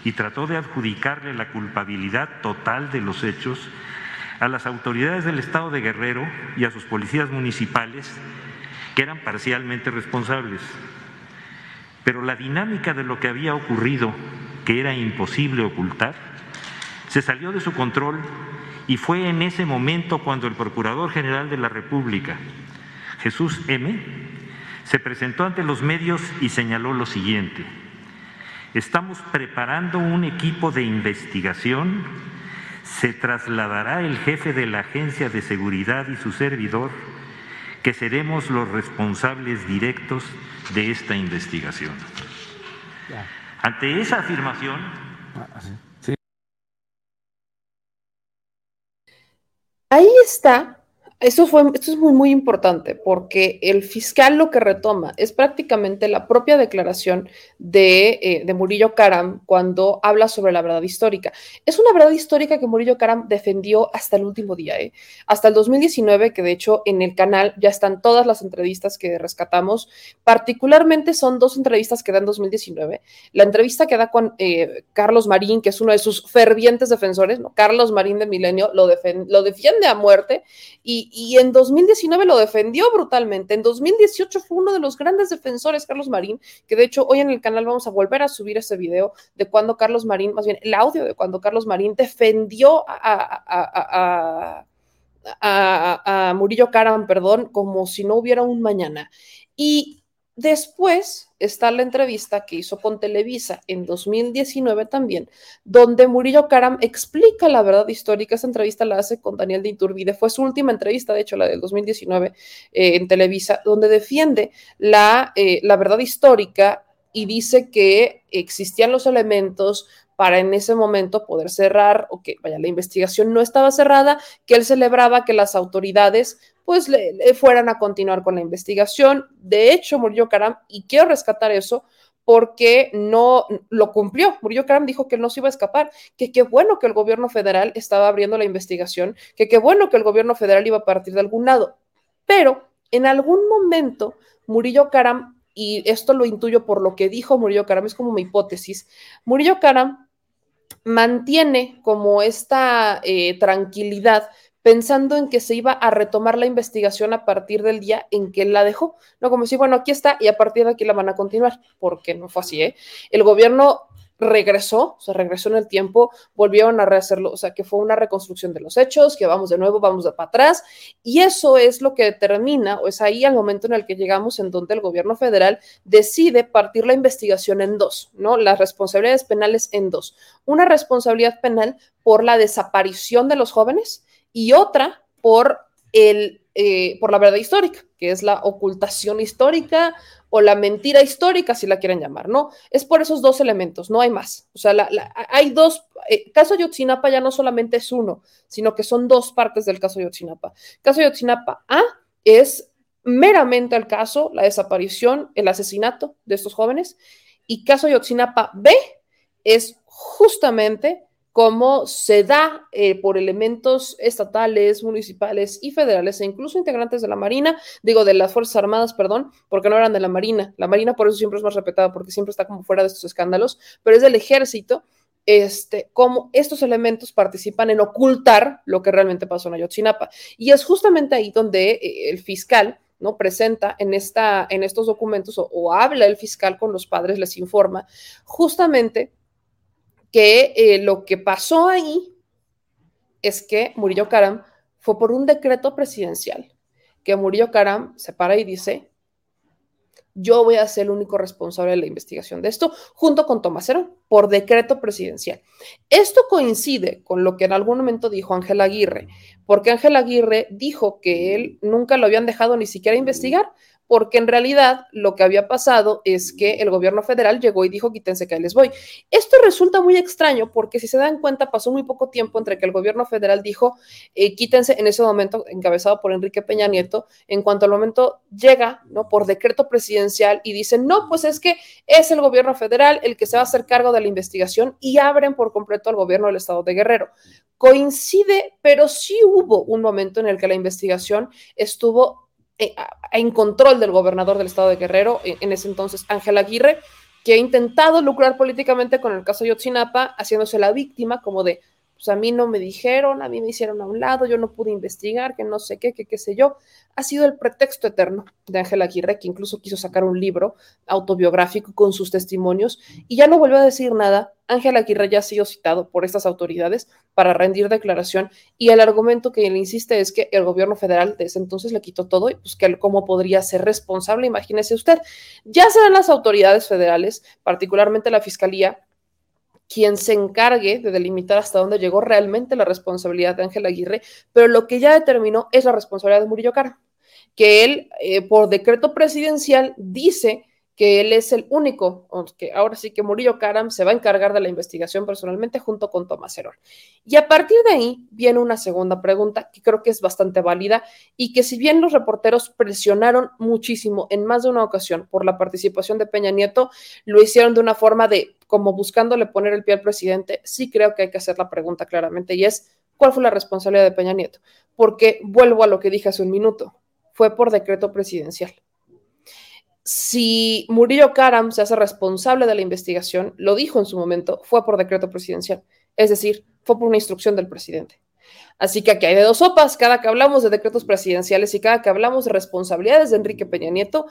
y trató de adjudicarle la culpabilidad total de los hechos a las autoridades del Estado de Guerrero y a sus policías municipales que eran parcialmente responsables. Pero la dinámica de lo que había ocurrido, que era imposible ocultar, se salió de su control y fue en ese momento cuando el Procurador General de la República, Jesús M., se presentó ante los medios y señaló lo siguiente. Estamos preparando un equipo de investigación, se trasladará el jefe de la Agencia de Seguridad y su servidor, que seremos los responsables directos de esta investigación. Ante esa afirmación... Ah, Ahí está, Esto, fue, esto es muy, muy importante porque el fiscal lo que retoma es prácticamente la propia declaración de, eh, de, Murillo Karam cuando habla sobre la verdad histórica. Es una verdad histórica que Murillo Karam defendió hasta el último día, ¿eh? hasta el 2019, que de hecho en el canal ya están todas las entrevistas que rescatamos. Particularmente son dos entrevistas que da en 2019. La entrevista que da con eh, Carlos Marín, que es uno de sus fervientes defensores. Carlos Marín de Milenio lo, lo defiende a muerte y y, en 2019 lo defendió brutalmente. En 2018 fue uno de los grandes defensores, Carlos Marín, que de hecho hoy en el canal vamos a volver a subir ese video de cuando Carlos Marín, más bien el audio de cuando Carlos Marín defendió a, a, a Murillo Karam, perdón, como si no hubiera un mañana. Y Después está la entrevista que hizo con Televisa en 2019 también, donde Murillo Karam explica la verdad histórica. Esa entrevista la hace con Daniel de Iturbide. Fue su última entrevista, de hecho, la del 2019 eh, en Televisa, donde defiende la, eh, la verdad histórica y dice que existían los elementos para en ese momento poder cerrar o que vaya la investigación no estaba cerrada, que él celebraba que las autoridades pues le, fueran a continuar con la investigación. De hecho, murió Karam y quiero rescatar eso porque no lo cumplió. Murillo Karam dijo que no se iba a escapar, que qué bueno que el gobierno federal estaba abriendo la investigación, que qué bueno que el gobierno federal iba a partir de algún lado. Pero en algún momento, Murillo Karam, y esto lo intuyo por lo que dijo Murillo Karam, es como mi hipótesis, Murillo Karam mantiene como esta eh, tranquilidad pensando en que se iba a retomar la investigación a partir del día en que él la dejó. No como decir, bueno, aquí está y a partir de aquí la van a continuar, porque no fue así, ¿eh? El gobierno regresó, o sea, regresó en el tiempo, volvieron a rehacerlo, o sea, que fue una reconstrucción de los hechos, que vamos de nuevo, vamos de para atrás, y eso es lo que determina, o es ahí al momento en el que llegamos en donde el gobierno federal decide partir la investigación en dos, ¿no? Las responsabilidades penales en dos. Una responsabilidad penal por la desaparición de los jóvenes y otra por, el, eh, por la verdad histórica, que es la ocultación histórica o la mentira histórica, si la quieren llamar, ¿no? Es por esos dos elementos, no hay más. O sea, hay dos, eh, caso Yotzinapa ya no solamente es uno, sino que son dos partes del caso Yotzinapa. Caso Yotzinapa A es meramente el caso, la desaparición, el asesinato de estos jóvenes, y caso Yotzinapa B es justamente cómo se da eh, por elementos estatales, municipales y federales e incluso integrantes de la Marina, digo, de las Fuerzas Armadas, perdón, porque no eran de la Marina. La Marina por eso siempre es más respetada, porque siempre está como fuera de estos escándalos, pero es del ejército, este, cómo estos elementos participan en ocultar lo que realmente pasó en Ayotzinapa. Y es justamente ahí donde eh, el fiscal ¿no? Presenta en, esta, en estos documentos o, habla el fiscal con los padres, les informa justamente que eh, lo que pasó ahí es que Murillo Karam fue por un decreto presidencial, que Murillo Karam se para y dice, yo voy a ser el único responsable de la investigación de esto, junto con Tomás por decreto presidencial. Esto coincide con lo que en algún momento dijo Ángel Aguirre, porque Ángel Aguirre dijo que él nunca lo habían dejado ni siquiera investigar, porque en realidad lo que había pasado es que el gobierno federal llegó y dijo quítense que ahí les voy. Esto resulta muy extraño porque si se dan cuenta pasó muy poco tiempo entre que el gobierno federal dijo eh, quítense en ese momento encabezado por Enrique Peña Nieto, en cuanto al momento llega, ¿no? Por decreto presidencial y dicen, no, pues es que es el gobierno federal el que se va a hacer cargo de la investigación y abren por completo al gobierno del estado de Guerrero. Coincide, pero sí hubo un momento en el que la investigación estuvo en control del gobernador del estado de Guerrero, en ese entonces Ángel Aguirre, que ha intentado lucrar políticamente con el caso Yotzinapa, haciéndose la víctima como de, pues a mí no me dijeron, a mí me hicieron a un lado, yo no pude investigar, que no sé qué, qué sé yo. Ha sido el pretexto eterno de Ángel Aguirre, que incluso quiso sacar un libro autobiográfico con sus testimonios y ya no volvió a decir nada. Ángel Aguirre ya ha sido citado por estas autoridades para rendir declaración y el argumento que él insiste es que el gobierno federal de ese entonces le quitó todo y pues que cómo podría ser responsable, imagínese usted. Ya serán las autoridades federales, particularmente la fiscalía, quien se encargue de delimitar hasta dónde llegó realmente la responsabilidad de Ángel Aguirre, pero lo que ya determinó es la responsabilidad de Murillo Cara, que él, eh, por decreto presidencial, dice que él es el único, que ahora sí que Murillo Karam se va a encargar de la investigación personalmente junto con Tomás Herón. Y a partir de ahí viene una segunda pregunta que creo que es bastante válida y que si bien los reporteros presionaron muchísimo en más de una ocasión por la participación de Peña Nieto, lo hicieron de una forma de como buscándole poner el pie al presidente, sí creo que hay que hacer la pregunta claramente y es, ¿cuál fue la responsabilidad de Peña Nieto? Porque vuelvo a lo que dije hace un minuto, fue por decreto presidencial si Murillo Karam se hace responsable de la investigación, lo dijo en su momento, fue por decreto presidencial, es decir, fue por una instrucción del presidente. Así que aquí hay de dos sopas, cada que hablamos de decretos presidenciales y cada que hablamos de responsabilidades de Enrique Peña Nieto,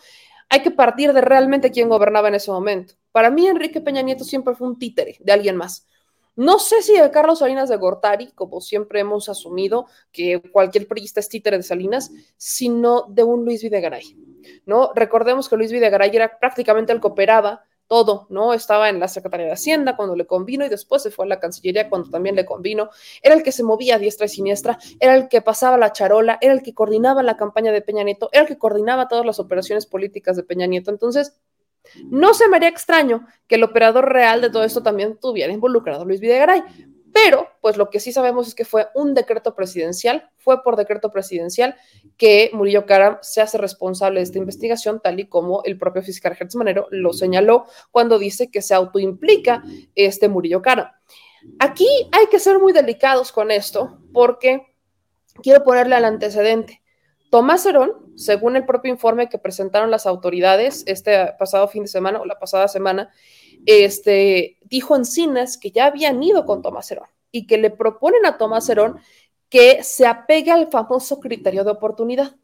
hay que partir de realmente quién gobernaba en ese momento. Para mí, Enrique Peña Nieto siempre fue un títere de alguien más. No sé si de Carlos Salinas de Gortari, como siempre hemos asumido que cualquier periodista es títere de Salinas, sino de un Luis Videgaray. ¿no? Recordemos que Luis Videgaray era prácticamente el que operaba todo, ¿no? Estaba en la Secretaría de Hacienda cuando le convino y después se fue a la Cancillería cuando también le convino. Era el que se movía a diestra y siniestra, era el que pasaba la charola, era el que coordinaba la campaña de Peña Nieto, era el que coordinaba todas las operaciones políticas de Peña Nieto. Entonces, no se me haría extraño que el operador real de todo esto también tuviera involucrado a Luis Videgaray, pero pues lo que sí sabemos es que fue un decreto presidencial, fue por decreto presidencial que Murillo Karam se hace responsable de esta investigación, tal y como el propio fiscal Gertz Manero lo señaló cuando dice que se autoimplica este Murillo Karam. Aquí hay que ser muy delicados con esto porque quiero ponerle al antecedente. Tomás Herón, según el propio informe que presentaron las autoridades este pasado fin de semana o la pasada semana, este, dijo en cines que ya habían ido con Tomás Herón y que le proponen a Tomás Herón que se apegue al famoso criterio de oportunidad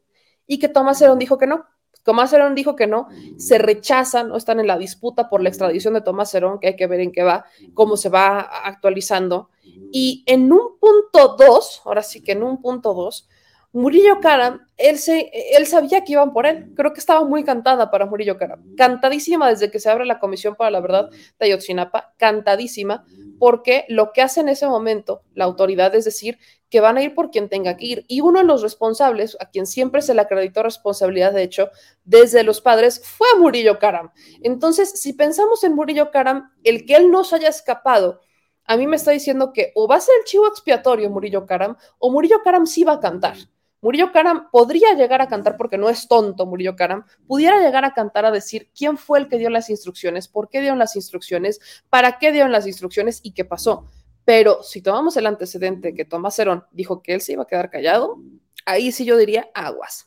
y que Tomás Herón dijo que no. Tomás Herón dijo que no, se rechazan, no están en la disputa por la extradición de Tomás Herón, que hay que ver en qué va, cómo se va actualizando. Y en un punto dos, ahora sí que en un punto dos, Murillo Karam, él, se, él sabía que iban por él. Creo que estaba muy cantada para Murillo Karam. Cantadísima desde que se abre la Comisión para la Verdad de Ayotzinapa. Cantadísima, porque lo que hace en ese momento la autoridad es decir que van a ir por quien tenga que ir. Y uno de los responsables, a quien siempre se le acreditó responsabilidad, de hecho, desde los padres, fue Murillo Karam. Entonces, si pensamos en Murillo Karam, el que él no se haya escapado a mí me está diciendo que o va a ser el chivo expiatorio Murillo Karam o Murillo Karam sí va a cantar. Murillo Karam podría llegar a cantar, porque no es tonto Murillo Karam, pudiera llegar a cantar a decir quién fue el que dio las instrucciones, por qué dieron las instrucciones, para qué dieron las instrucciones y qué pasó. Pero si tomamos el antecedente que Tomás Herón dijo que él se iba a quedar callado, ahí sí yo diría aguas.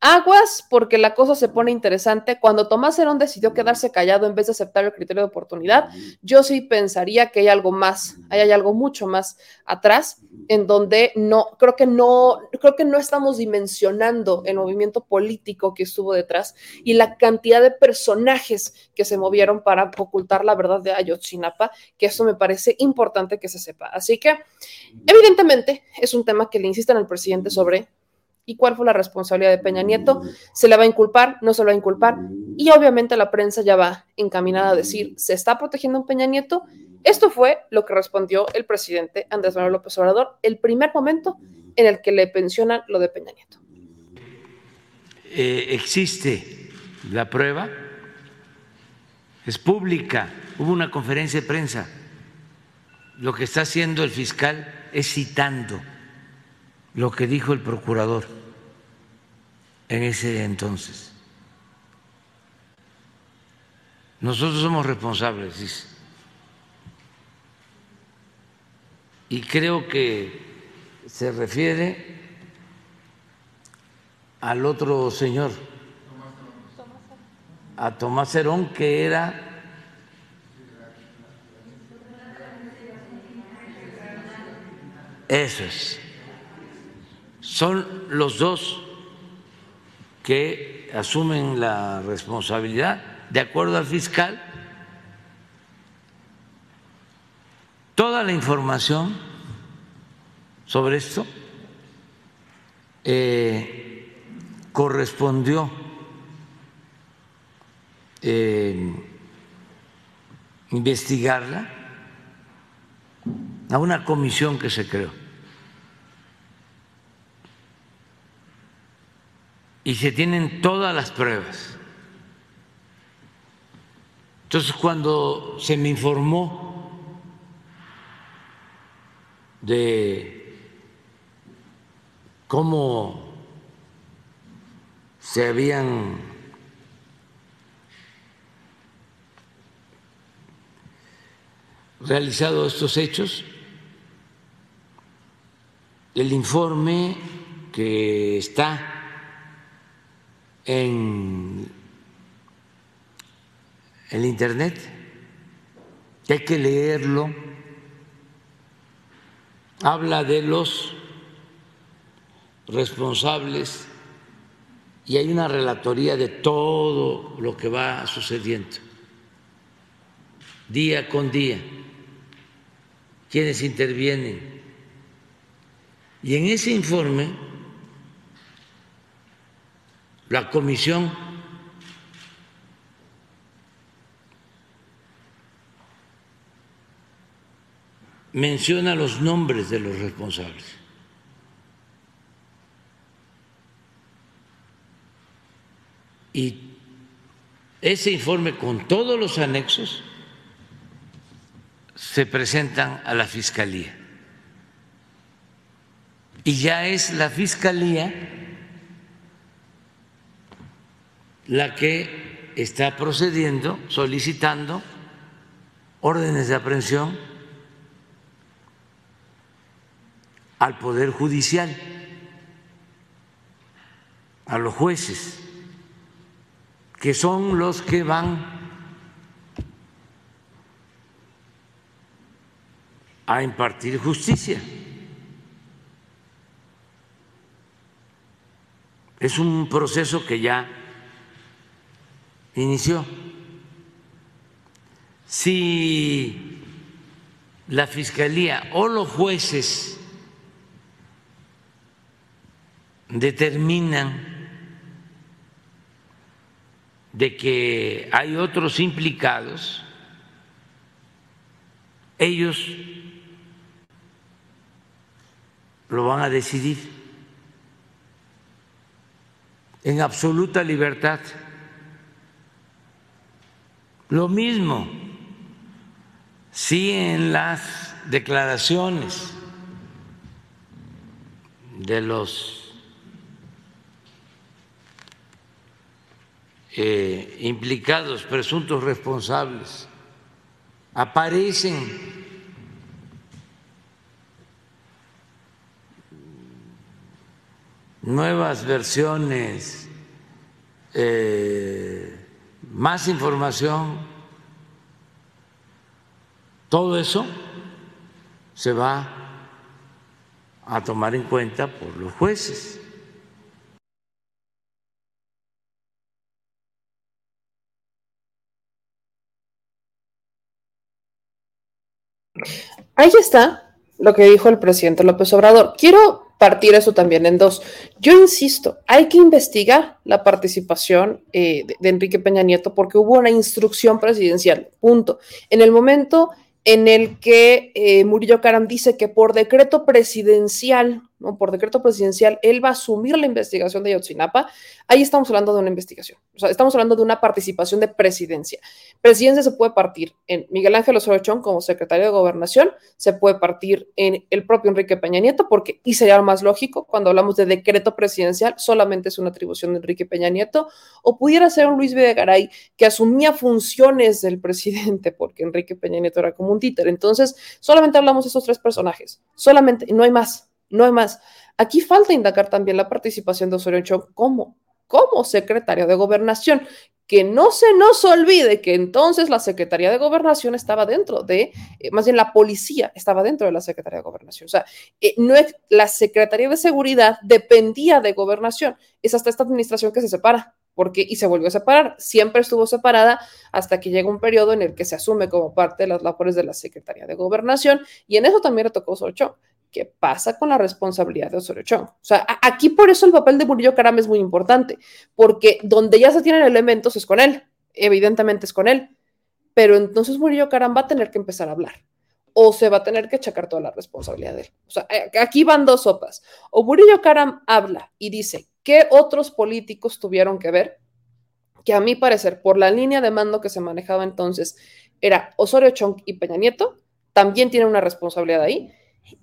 Aguas porque la cosa se pone interesante. Cuando Tomás Herón decidió quedarse callado en vez de aceptar el criterio de oportunidad, yo sí pensaría que hay algo más, hay algo mucho más atrás en donde no, creo que no, creo que no estamos dimensionando el movimiento político que estuvo detrás y la cantidad de personajes que se movieron para ocultar la verdad de Ayotzinapa, que eso me parece importante que se sepa. Así que, evidentemente, es un tema que le insisten al presidente sobre y cuál fue la responsabilidad de Peña Nieto. ¿Se le va a inculpar? ¿No se le va a inculpar? Y obviamente la prensa ya va encaminada a decir, ¿se está protegiendo a Peña Nieto? Esto fue lo que respondió el presidente Andrés Manuel López Obrador, el primer momento en el que le pensionan lo de Peña Nieto. Eh, existe la prueba, es pública, hubo una conferencia de prensa. Lo que está haciendo el fiscal es citando lo que dijo el procurador en ese entonces. Nosotros somos responsables, dice. Y creo que se refiere al otro señor, a Tomás Herón, que era Eso es son los dos que asumen la responsabilidad, de acuerdo al fiscal. Toda la información sobre esto eh, correspondió eh, investigarla a una comisión que se creó. Y se tienen todas las pruebas. Entonces, cuando se me informó de cómo se habían realizado estos hechos, el informe que está en el Internet, hay que leerlo, habla de los responsables y hay una relatoría de todo lo que va sucediendo, día con día, quienes intervienen. Y en ese informe, la comisión menciona los nombres de los responsables. Y ese informe con todos los anexos se presentan a la Fiscalía. Y ya es la Fiscalía la que está procediendo, solicitando órdenes de aprehensión al Poder Judicial, a los jueces, que son los que van a impartir justicia. Es un proceso que ya inició. Si la Fiscalía o los jueces determinan de que hay otros implicados, ellos lo van a decidir en absoluta libertad. Lo mismo. Si en las declaraciones de los Eh, implicados, presuntos responsables, aparecen nuevas versiones, eh, más información, todo eso se va a tomar en cuenta por los jueces. Ahí está lo que dijo el presidente López Obrador. Quiero partir eso también en dos. Yo insisto, hay que investigar la participación eh, de, Enrique Peña Nieto porque hubo una instrucción presidencial, punto. En el momento en el que eh, Murillo Caram dice que por decreto presidencial, por decreto presidencial, él va a asumir la investigación de Yotzinapa, ahí estamos hablando de una investigación, o sea, estamos hablando de una participación de presidencia. Presidencia se puede partir en Miguel Ángel Osorio Chong como secretario de Gobernación, se puede partir en el propio Enrique Peña Nieto, porque, y sería más lógico, cuando hablamos de decreto presidencial, solamente es una atribución de Enrique Peña Nieto, o pudiera ser un Luis Videgaray que asumía funciones del presidente, porque Enrique Peña Nieto era como un títer. Entonces, solamente hablamos de esos tres personajes, solamente, no hay más, no hay más. Aquí falta indagar también la participación de Osorio Chong como, como secretario de gobernación, que no se nos olvide que entonces la Secretaría de Gobernación estaba dentro de, eh, más bien la policía estaba dentro de la Secretaría de Gobernación. O sea, eh, no es, la Secretaría de Seguridad dependía de Gobernación. Es hasta esta administración que se separa porque y se volvió a separar. Siempre estuvo separada hasta que llega un periodo en el que se asume como parte de las labores de la Secretaría de Gobernación y en eso también le tocó Osorio Chong. ¿Qué pasa con la responsabilidad de Osorio Chong? O sea, aquí por eso el papel de Murillo Caram es muy importante, porque donde ya se tienen elementos es con él, evidentemente es con él, pero entonces Murillo Caram va a tener que empezar a hablar o se va a tener que achacar toda la responsabilidad de él. O sea, aquí van dos sopas. O Murillo Caram habla y dice, ¿Qué otros políticos tuvieron que ver? que a mi parecer, por la línea de mando que se manejaba entonces, era Osorio Chong y Peña Nieto, también tiene una responsabilidad ahí.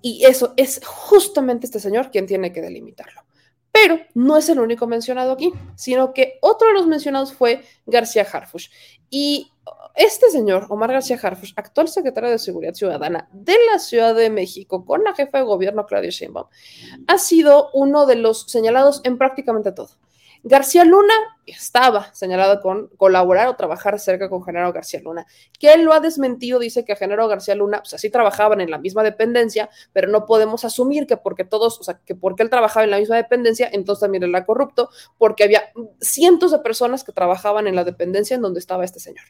Y eso es justamente este señor quien tiene que delimitarlo. Pero no es el único mencionado aquí, sino que otro de los mencionados fue García Harfush. Y este señor, Omar García Harfush, actual secretario de Seguridad Ciudadana de la Ciudad de México, con la jefa de gobierno Claudia Sheinbaum, ha sido uno de los señalados en prácticamente todo. García Luna estaba señalado con colaborar o trabajar cerca con Genaro García Luna, que él lo ha desmentido, dice que Genaro García Luna, o sea, sí trabajaban en la misma dependencia, pero no podemos asumir que porque todos, o sea, que porque él trabajaba en la misma dependencia, entonces también era corrupto, porque había cientos de personas que trabajaban en la dependencia en donde estaba este señor.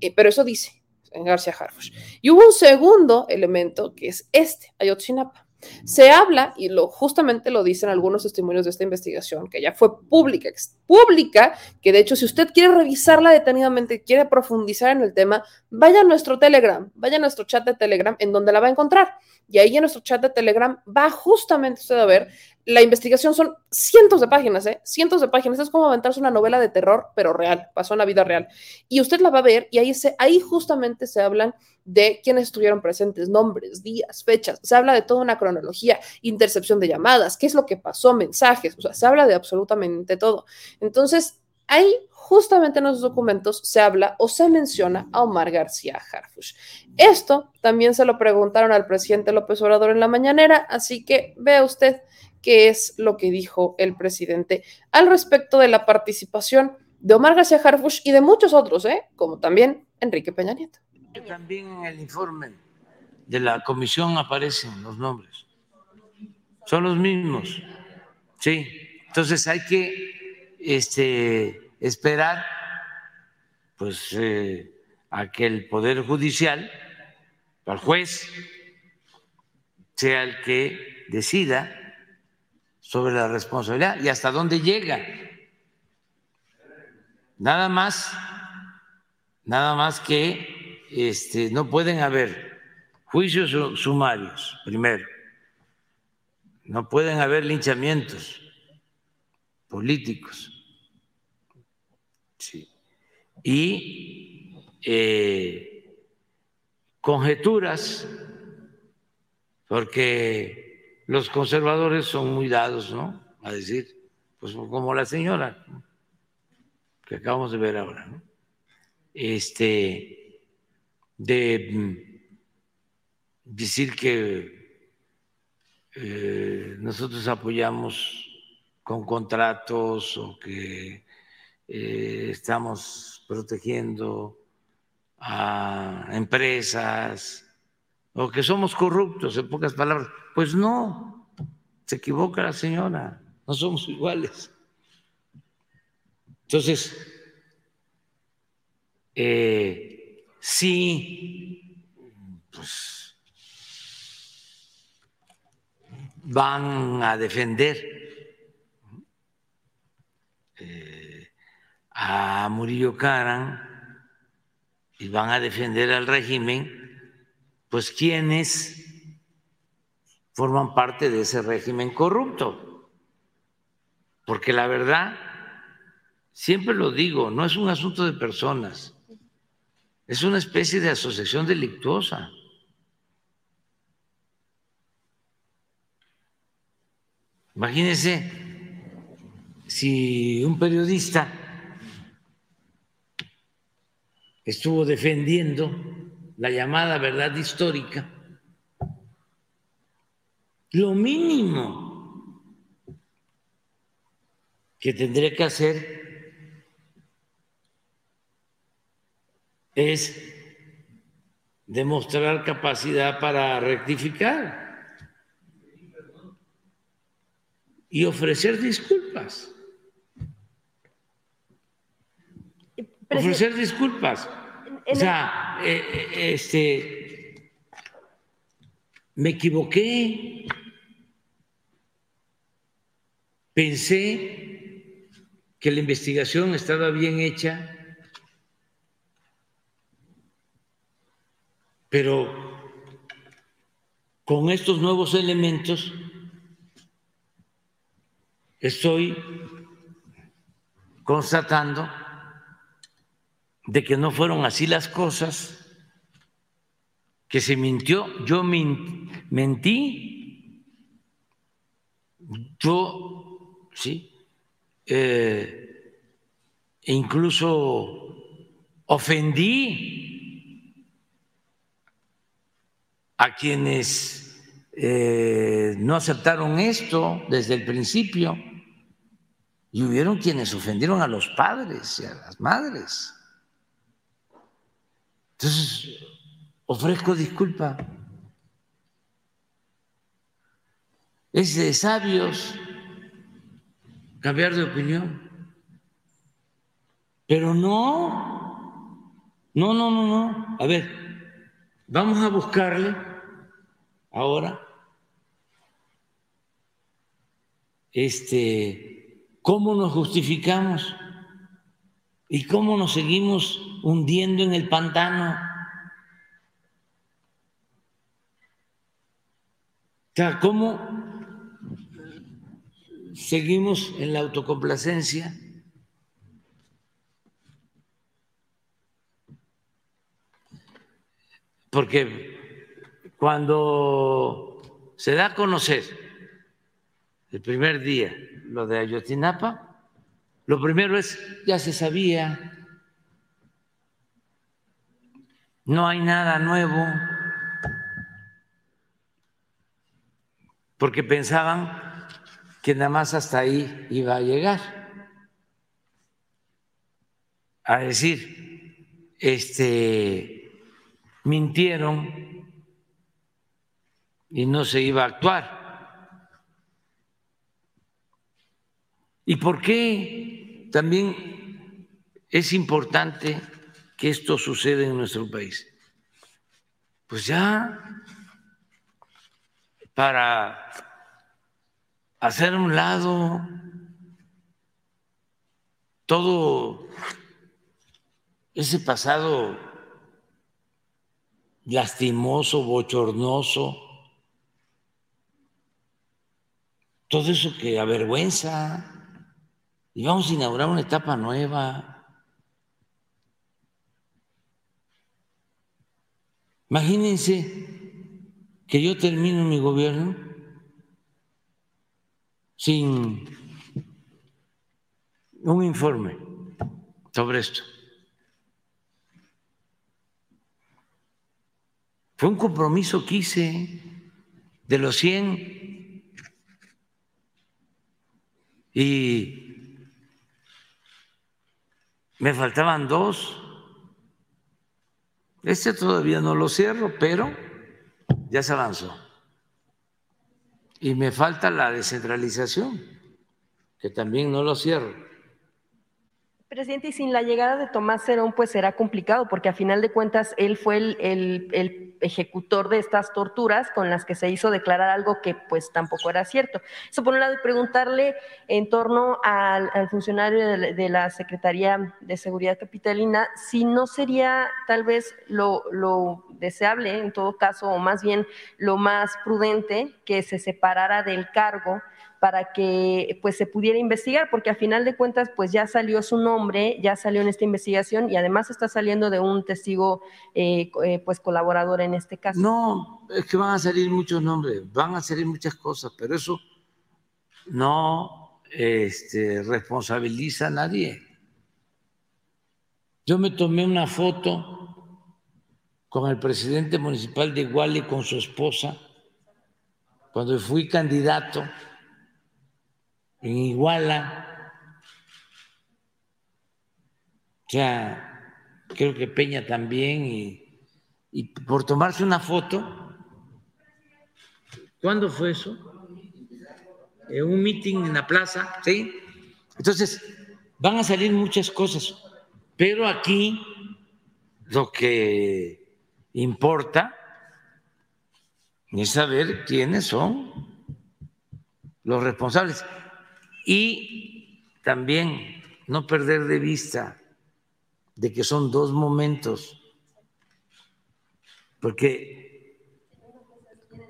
Eh, pero eso dice en García Harfush. Y hubo un segundo elemento que es este, Ayotzinapa. Se habla, y lo, justamente lo dicen algunos testimonios de esta investigación, que ya fue pública, pública, que de hecho si usted quiere revisarla detenidamente, quiere profundizar en el tema, vaya a nuestro Telegram, vaya a nuestro chat de Telegram, en donde la va a encontrar. Y ahí en nuestro chat de Telegram va justamente usted a ver la investigación son cientos de páginas, ¿eh? Cientos de páginas. Es como aventarse una novela de terror, pero real, pasó en la vida real. Y usted la va a ver y ahí, se, ahí justamente se hablan de quiénes estuvieron presentes, nombres, días, fechas. Se habla de toda una cronología, intercepción de llamadas, qué es lo que pasó, mensajes. O sea, se habla de absolutamente todo. Entonces, ahí justamente en los documentos se habla o se menciona a Omar García Harfush. Esto también se lo preguntaron al presidente López Obrador en la mañanera, así que vea usted qué es lo que dijo el presidente al respecto de la participación de Omar García Harfush y de muchos otros, ¿eh? como también Enrique Peña Nieto. También en el informe de la comisión aparecen los nombres. Son los mismos. Sí. Entonces hay que este, esperar pues, eh, a que el Poder Judicial, el juez, sea el que decida sobre la responsabilidad y hasta dónde llega. Nada más, nada más que este, no pueden haber juicios sumarios, primero. No pueden haber linchamientos políticos. Y eh, conjeturas, porque los conservadores son muy dados, ¿no? A decir, pues como la señora que acabamos de ver ahora, ¿no? Este, de mm, decir que eh, nosotros apoyamos con contratos o que eh, estamos protegiendo a empresas o que somos corruptos, en pocas palabras. Pues no, se equivoca la señora, no somos iguales. Entonces, eh, sí, pues van a defender eh, a Murillo Caran y van a defender al régimen, pues quienes forman parte de ese régimen corrupto. Porque la verdad, siempre lo digo, no es un asunto de personas, es una especie de asociación delictuosa. Imagínense si un periodista estuvo defendiendo la llamada verdad histórica lo mínimo que tendría que hacer es demostrar capacidad para rectificar y ofrecer disculpas. Ofrecer disculpas. O sea, eh, eh, este, me equivoqué. Pensé que la investigación estaba bien hecha, pero con estos nuevos elementos estoy constatando de que no fueron así las cosas, que se mintió, yo mentí, yo, sí, eh, incluso ofendí a quienes eh, no aceptaron esto desde el principio y hubieron quienes ofendieron a los padres y a las madres. Entonces, ofrezco disculpa. Es de sabios cambiar de opinión. Pero no, no, no, no, no. A ver, vamos a buscarle ahora este cómo nos justificamos y cómo nos seguimos hundiendo en el pantano. Cómo seguimos en la autocomplacencia Porque cuando se da a conocer el primer día lo de Ayotzinapa, lo primero es, ya se sabía, no hay nada nuevo, porque pensaban que nada más hasta ahí iba a llegar. A decir, este, mintieron y no se iba a actuar. ¿Y por qué también es importante que esto suceda en nuestro país? Pues ya para hacer un lado todo ese pasado lastimoso, bochornoso, todo eso que avergüenza. Y vamos a inaugurar una etapa nueva. Imagínense que yo termino mi gobierno sin un informe sobre esto. Fue un compromiso que hice de los 100 y me faltaban dos. Este todavía no lo cierro, pero ya se avanzó. Y me falta la descentralización, que también no lo cierro. Presidente, y sin la llegada de Tomás Cerón, pues será complicado, porque a final de cuentas él fue el, ejecutor de estas torturas con las que se hizo declarar algo que pues tampoco era cierto. Eso por un lado, y preguntarle en torno al, funcionario de, la Secretaría de Seguridad Capitalina, si no sería tal vez lo, lo deseable, en todo caso, o más bien lo más prudente, que se separara del cargo para que pues se pudiera investigar, porque a final de cuentas pues ya salió su nombre, ya salió en esta investigación y además está saliendo de un testigo eh, eh, pues colaborador en este caso. No, es que van a salir muchos nombres, van a salir muchas cosas, pero eso no este, responsabiliza a nadie. Yo me tomé una foto con el presidente municipal de Iguale con su esposa cuando fui candidato en Iguala. O sea, creo que Peña también, y, y por tomarse una foto. ¿Cuándo fue eso? En un meeting en la plaza, ¿sí? Entonces, van a salir muchas cosas, pero aquí lo que importa es saber quiénes son los responsables y también no perder de vista de que son dos momentos, porque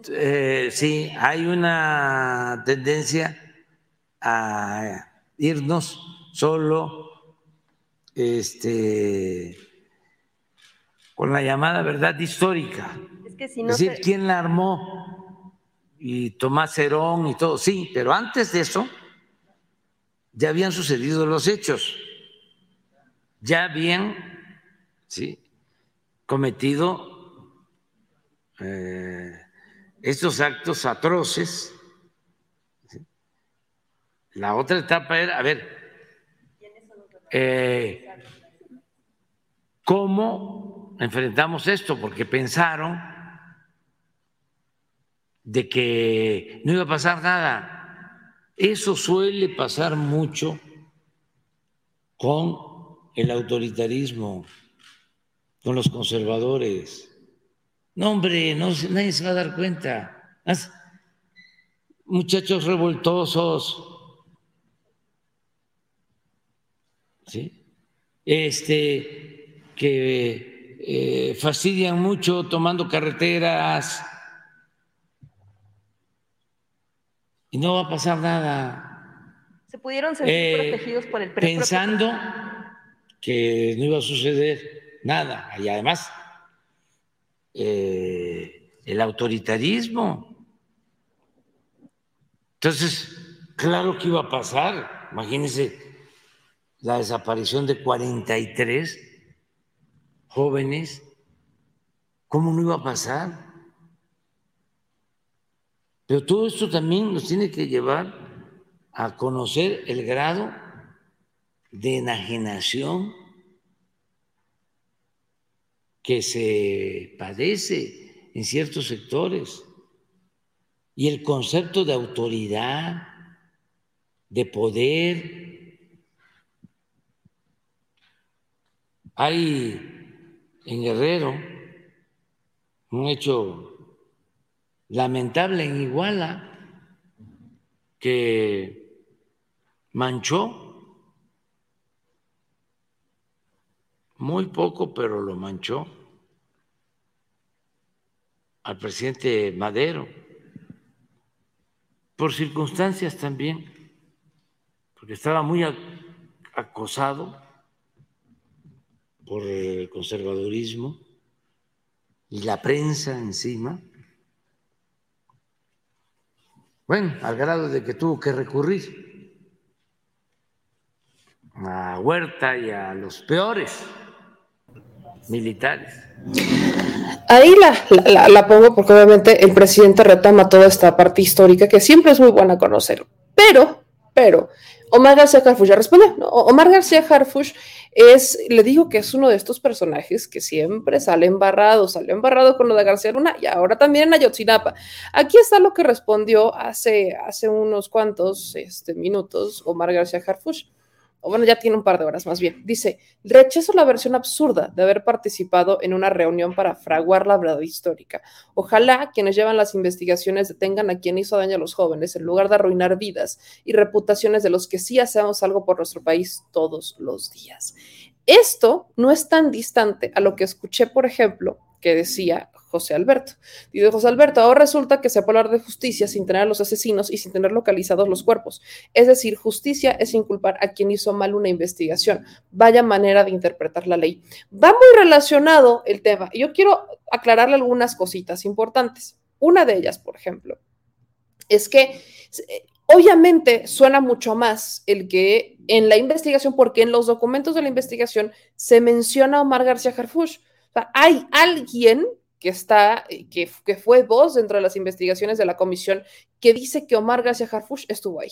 eh, sí, hay una tendencia a irnos solo este, con la llamada verdad histórica. Es, que si no decir, ¿quién la armó? Y Tomás Herón y todo, sí, pero antes de eso ya habían sucedido los hechos, ya habían ¿sí? cometido eh, estos actos atroces. La otra etapa era, a ver, eh, ¿cómo enfrentamos esto? Porque pensaron de que no iba a pasar nada. Eso suele pasar mucho con el autoritarismo, con los conservadores. No, hombre, no, nadie se va a dar cuenta. Muchachos revoltosos. ¿Sí? Este, que eh, fastidian mucho tomando carreteras. Y no va a pasar nada. Se pudieron sentir eh, protegidos por el Pensando que no iba a suceder nada. Y además, eh, el autoritarismo. Entonces, claro que iba a pasar. Imagínense la desaparición de 43 jóvenes. ¿Cómo no iba a pasar? Pero todo esto también nos tiene que llevar a conocer el grado de enajenación que se padece en ciertos sectores y el concepto de autoridad, de poder. Hay en Guerrero un hecho lamentable en Iguala que manchó muy poco, pero lo manchó al presidente Madero, por circunstancias también, porque estaba muy acosado por el conservadurismo y la prensa encima. Bueno, al grado de que tuvo que recurrir a Huerta y a los peores militares. Ahí la, la, pongo porque obviamente el presidente retoma toda esta parte histórica que siempre es muy buena conocer. Pero, pero, Omar García Harfuch ya responde. Omar García Harfuch es, le digo que es uno de estos personajes que siempre sale embarrado, salió embarrado con lo de García Luna y ahora también en Ayotzinapa. Aquí está lo que respondió hace, hace unos cuantos este, minutos Omar García Harfuch o bueno, ya tiene un par de horas más bien, dice, rechazo la versión absurda de haber participado en una reunión para fraguar la verdad histórica. Ojalá quienes llevan las investigaciones detengan a quien hizo daño a los jóvenes en lugar de arruinar vidas y reputaciones de los que sí hacemos algo por nuestro país todos los días. Esto no es tan distante a lo que escuché, por ejemplo, que decía José Alberto. Dice José Alberto, ahora resulta que se puede hablar de justicia sin tener a los asesinos y sin tener localizados los cuerpos. Es decir, justicia es inculpar a quien hizo mal una investigación. Vaya manera de interpretar la ley. Va muy relacionado el tema. Yo quiero aclararle algunas cositas importantes. Una de ellas, por ejemplo, es que eh, obviamente suena mucho más el que en la investigación, porque en los documentos de la investigación se menciona a Omar García sea, hay alguien que está, eh, que, fue voz dentro de las investigaciones de la comisión, que dice que Omar García Harfuch estuvo ahí.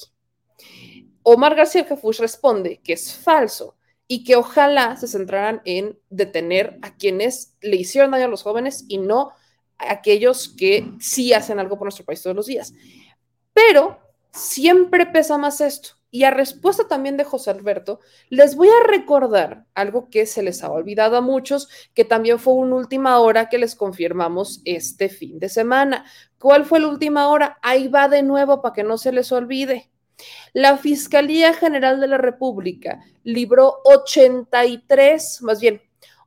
Omar García Harfuch responde que es falso y que ojalá se centraran en detener a quienes le hicieron daño a los jóvenes y no a aquellos que sí hacen algo por nuestro país todos los días. Pero siempre pesa más esto. Y a respuesta también de José Alberto, les voy a recordar algo que se les ha olvidado a muchos, que también fue una última hora que les confirmamos este fin de semana. ¿Cuál fue la última hora? Ahí va de nuevo para que no se les olvide. La Fiscalía General de la República libró 83, más bien,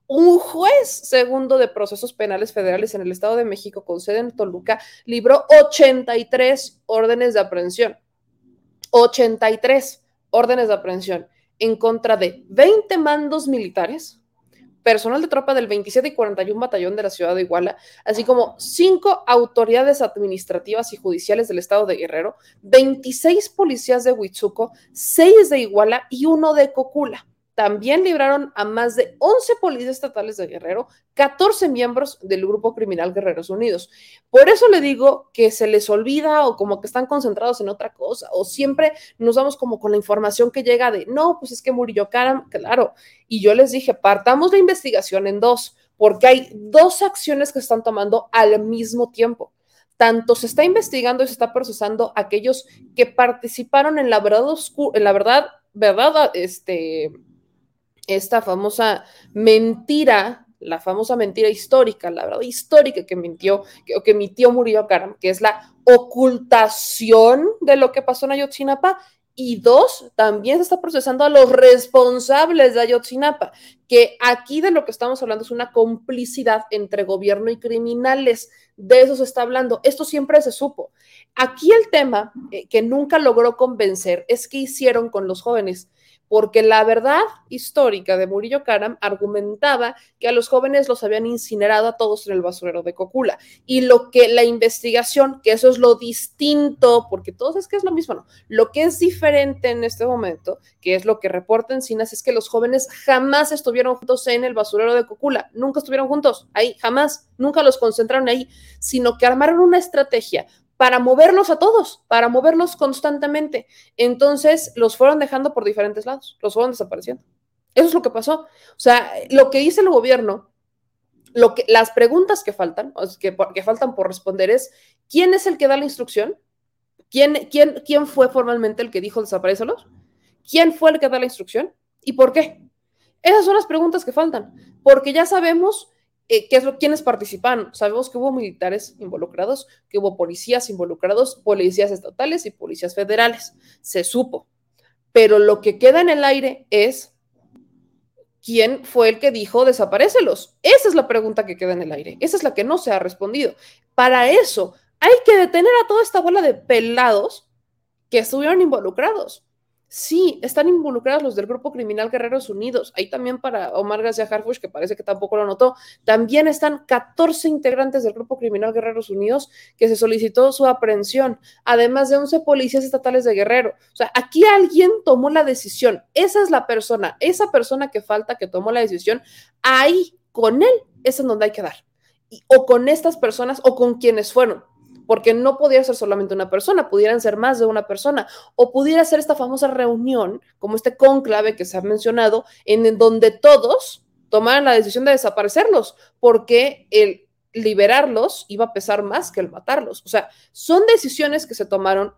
un juez segundo de procesos penales federales en el Estado de México con sede en Toluca libró 83 órdenes de aprehensión 83 órdenes de aprehensión en contra de 20 mandos militares, personal de tropa del 27 y 41 batallón de la ciudad de Iguala, así como cinco autoridades administrativas y judiciales del estado de Guerrero, 26 policías de Huitzuco, 6 de Iguala y uno de Cocula. También libraron a más de 11 policías estatales de Guerrero, 14 miembros del grupo criminal Guerreros Unidos. Por eso le digo que se les olvida o como que están concentrados en otra cosa, o siempre nos vamos como con la información que llega de, no, pues es que Murillo Karam, claro. Y yo les dije, partamos la investigación en dos, porque hay dos acciones que están tomando al mismo tiempo tanto se está investigando y se está procesando aquellos que participaron en la verdad en la verdad, verdad, este, esta famosa mentira, la famosa mentira histórica, la verdad histórica que mintió, que, que emitió Murillo Karam, que es la ocultación de lo que pasó en Ayotzinapa y dos, también se está procesando a los responsables de Ayotzinapa, que aquí de lo que estamos hablando es una complicidad entre gobierno y criminales. De eso se está hablando. Esto siempre se supo. Aquí el tema eh, que nunca logró convencer es qué hicieron con los jóvenes porque la verdad histórica de Murillo Karam argumentaba que a los jóvenes los habían incinerado a todos en el basurero de Cocula. Y lo que la investigación, que eso es lo distinto, porque todos es que es lo mismo, ¿no? Lo que es diferente en este momento, que es lo que reporta Encinas, es que los jóvenes jamás estuvieron juntos en el basurero de Cocula, nunca estuvieron juntos ahí, jamás, nunca los concentraron ahí, sino que armaron una estrategia para moverlos a todos, para moverlos constantemente. Entonces los fueron dejando por diferentes lados, los fueron desapareciendo. Eso es lo que pasó. O sea, lo que dice el gobierno, lo que, las preguntas que faltan, que, que faltan por responder es, ¿quién es el que da la instrucción? ¿Quién, quién, ¿Quién fue formalmente el que dijo desaparecelos? ¿Quién fue el que da la instrucción? ¿Y por qué? Esas son las preguntas que faltan, porque ya sabemos eh, ¿qué es lo, quiénes participan? Sabemos que hubo militares involucrados, que hubo policías involucrados, policías estatales y policías federales. Se supo. Pero lo que queda en el aire es quién fue el que dijo desaparécelos. Esa es la pregunta que queda en el aire. Esa es la que no se ha respondido. Para eso hay que detener a toda esta bola de pelados que estuvieron involucrados. Sí, están involucrados los del grupo criminal Guerreros Unidos. Ahí también para Omar García Harfush, que parece que tampoco lo notó, también están 14 integrantes del grupo criminal Guerreros Unidos que se solicitó su aprehensión, además de 11 policías estatales de Guerrero. O sea, aquí alguien tomó la decisión. Esa es la persona, esa persona que falta que tomó la decisión, ahí con él es en donde hay que dar. o con estas personas o con quienes fueron porque no podía ser solamente una persona, pudieran ser más de una persona, o pudiera ser esta famosa reunión, como este conclave que se ha mencionado, en donde todos tomaran la decisión de desaparecerlos, porque el liberarlos iba a pesar más que el matarlos. O sea, son decisiones que se tomaron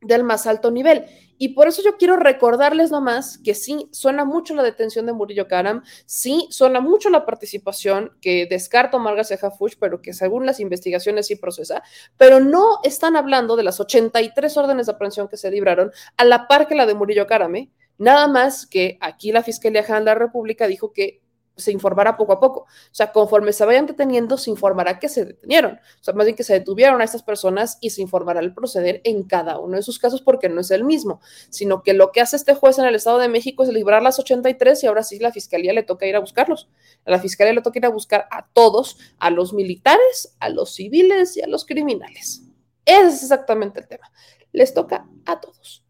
del más alto nivel. Y por eso yo quiero recordarles nomás que sí, suena mucho la detención de Murillo Karam, sí, suena mucho la participación que descarta Marga Ceja Fush, pero que según las investigaciones sí procesa, pero no están hablando de las 83 órdenes de aprehensión que se libraron a la par que la de Murillo Karam, ¿eh? Nada más que aquí la Fiscalía General de la República dijo que se informará poco a poco. O sea, conforme se vayan deteniendo, se informará que se detenieron. O sea, más bien que se detuvieron a estas personas y se informará el proceder en cada uno de sus casos porque no es el mismo, sino que lo que hace este juez en el Estado de México es librar las 83 y ahora sí la fiscalía le toca ir a buscarlos. A la fiscalía le toca ir a buscar a todos, a los militares, a los civiles y a los criminales. Ese es exactamente el tema. Les toca a todos.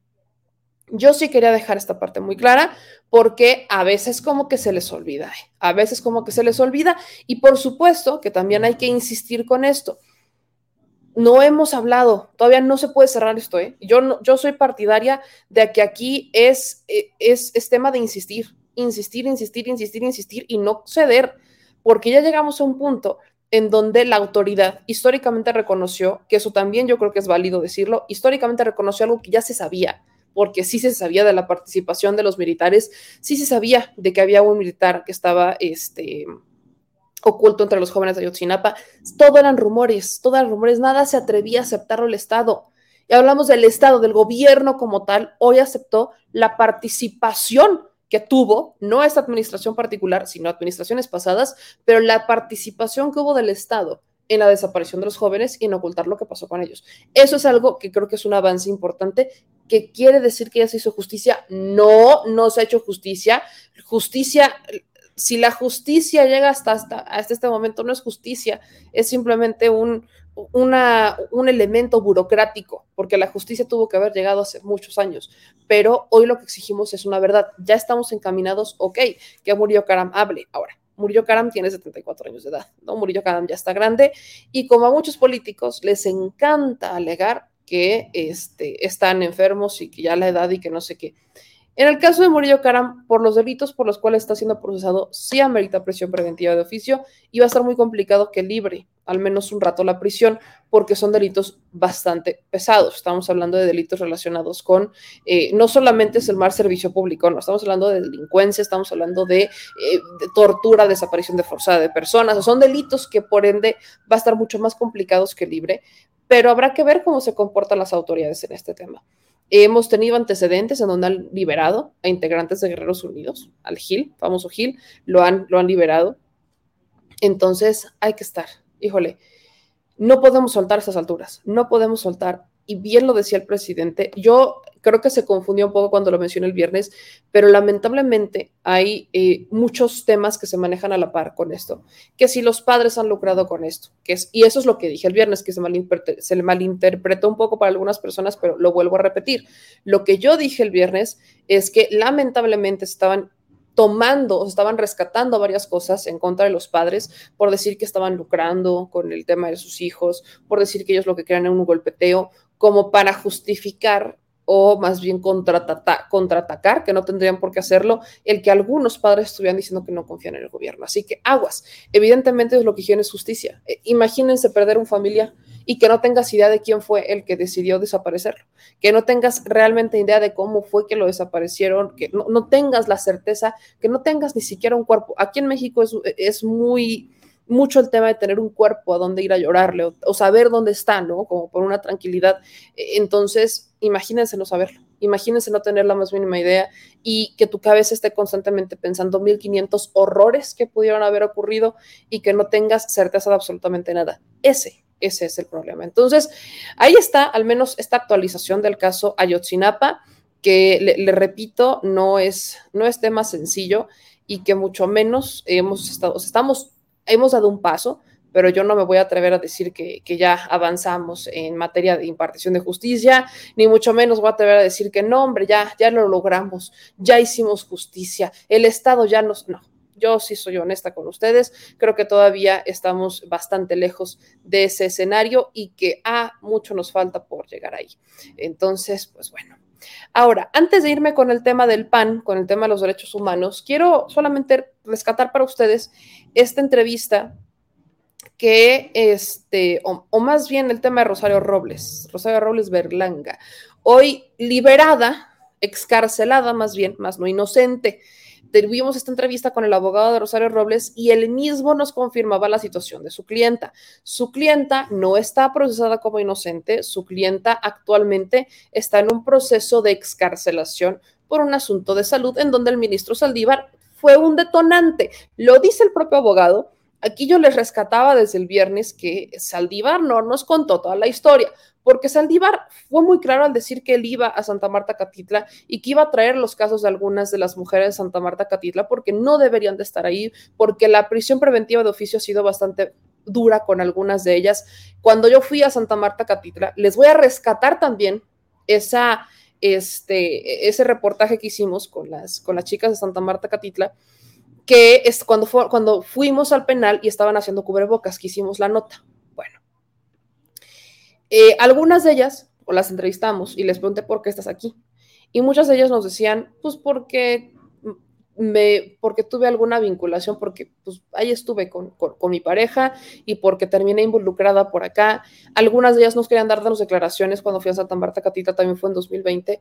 Yo sí quería dejar esta parte muy clara porque a veces como que se les olvida, ¿eh? a veces como que se les olvida y por supuesto que también hay que insistir con esto. No hemos hablado, todavía no se puede cerrar esto. ¿eh? Yo, no, yo soy partidaria de que aquí es, eh, es, es tema de insistir, insistir, insistir, insistir, insistir y no ceder, porque ya llegamos a un punto en donde la autoridad históricamente reconoció, que eso también yo creo que es válido decirlo, históricamente reconoció algo que ya se sabía, porque sí se sabía de la participación de los militares, sí se sabía de que había un militar que estaba este, oculto entre los jóvenes de Ayotzinapa. Todo eran rumores, todo eran rumores, nada se atrevía a aceptarlo el Estado. Y hablamos del Estado, del gobierno como tal, hoy aceptó la participación que tuvo, no esta administración particular, sino administraciones pasadas, pero la participación que hubo del Estado en la desaparición de los jóvenes y en ocultar lo que pasó con ellos. Eso es algo que creo que es un avance importante que quiere decir que ya se hizo justicia. No, no se ha hecho justicia. Justicia, si la justicia llega hasta, hasta, hasta este momento, no es justicia, es simplemente un, una, un elemento burocrático, porque la justicia tuvo que haber llegado hace muchos años, pero hoy lo que exigimos es una verdad. Ya estamos encaminados, ok, que murió Karam hable. Ahora, Murillo Karam tiene 74 años de edad, ¿no? Murillo Karam ya está grande y como a muchos políticos les encanta alegar que este, están enfermos y que ya la edad y que no sé qué. En el caso de Murillo Karam, por los delitos por los cuales está siendo procesado, sí amerita prisión preventiva de oficio y va a estar muy complicado que libre al menos un rato la prisión porque son delitos bastante pesados. Estamos hablando de delitos relacionados con, eh, no solamente es el mal servicio público, no, estamos hablando de delincuencia, estamos hablando de, eh, tortura, desaparición de forzada de personas, son delitos que por ende va a estar mucho más complicados que libre, pero habrá que ver cómo se comportan las autoridades en este tema. Hemos tenido antecedentes en donde han liberado a integrantes de Guerreros Unidos, al GIL, famoso GIL, lo han, lo han liberado. Entonces hay que estar, híjole, no podemos soltar esas alturas, no podemos soltar y bien lo decía el presidente, yo creo que se confundió un poco cuando lo mencioné el viernes, pero lamentablemente hay eh, muchos temas que se manejan a la par con esto, que si los padres han lucrado con esto, que es, y eso es lo que dije el viernes, que se, se le malinterpretó un poco para algunas personas, pero lo vuelvo a repetir. Lo que yo dije el viernes es que lamentablemente estaban tomando, o estaban rescatando varias cosas en contra de los padres por decir que estaban lucrando con el tema de sus hijos, por decir que ellos lo que querían era un golpeteo, como para justificar o más bien contraatacar, que no tendrían por qué hacerlo, el que algunos padres estuvieran diciendo que no confían en el gobierno. Así que aguas, evidentemente es lo que quieren es justicia. Eh, imagínense perder un familiar y que no tengas idea de quién fue el que decidió desaparecerlo, que no tengas realmente idea de cómo fue que lo desaparecieron, que no, no tengas la certeza, que no tengas ni siquiera un cuerpo. Aquí en México es, es muy mucho el tema de tener un cuerpo a donde ir a llorarle o, saber dónde está, ¿no? Como por una tranquilidad. E, entonces, imagínense no saberlo, imagínense no tener la más mínima idea y que tu cabeza esté constantemente pensando 1500 horrores que pudieron haber ocurrido y que no tengas certeza de absolutamente nada. Ese, ese es el problema. Entonces, ahí está al menos esta actualización del caso Ayotzinapa, que le, repito, no es, no es tema sencillo y que mucho menos hemos estado, estamos hemos dado un paso, pero yo no me voy a atrever a decir que, ya avanzamos en materia de impartición de justicia, ni mucho menos voy a atrever a decir que no, hombre, ya, ya lo logramos, ya hicimos justicia, el Estado ya nos... No, yo sí soy honesta con ustedes, creo que todavía estamos bastante lejos de ese escenario y que a ah, mucho nos falta por llegar ahí. Entonces, pues bueno. Ahora, antes de irme con el tema del PAN, con el tema de los derechos humanos, quiero solamente rescatar para ustedes esta entrevista que, este, o, más bien el tema de Rosario Robles, Rosario Robles Berlanga, hoy liberada, excarcelada más bien, más no inocente, tuvimos esta entrevista con el abogado de Rosario Robles y él mismo nos confirmaba la situación de su clienta. Su clienta no está procesada como inocente, su clienta actualmente está en un proceso de excarcelación por un asunto de salud en donde el ministro Saldívar fue un detonante. Lo dice el propio abogado. Aquí yo les rescataba desde el viernes que Saldívar no nos contó toda la historia porque Saldívar fue muy claro al decir que él iba a Santa Marta Catitla y que iba a traer los casos de algunas de las mujeres de Santa Marta Catitla porque no deberían de estar ahí, porque la prisión preventiva de oficio ha sido bastante dura con algunas de ellas. Cuando yo fui a Santa Marta Catitla, les voy a rescatar también esa, este, ese reportaje que hicimos con las, con las chicas de Santa Marta Catitla, que es cuando, fuimos al penal y estaban haciendo cubrebocas, que hicimos la nota. Eh, algunas de ellas, las entrevistamos y les pregunté por qué estás aquí. Y muchas de ellas nos decían, pues porque me, porque tuve alguna vinculación, porque pues ahí estuve con, mi pareja y porque terminé involucrada por acá. Algunas de ellas nos querían darnos declaraciones cuando fui a Santa Marta Catita, también fue en 2020,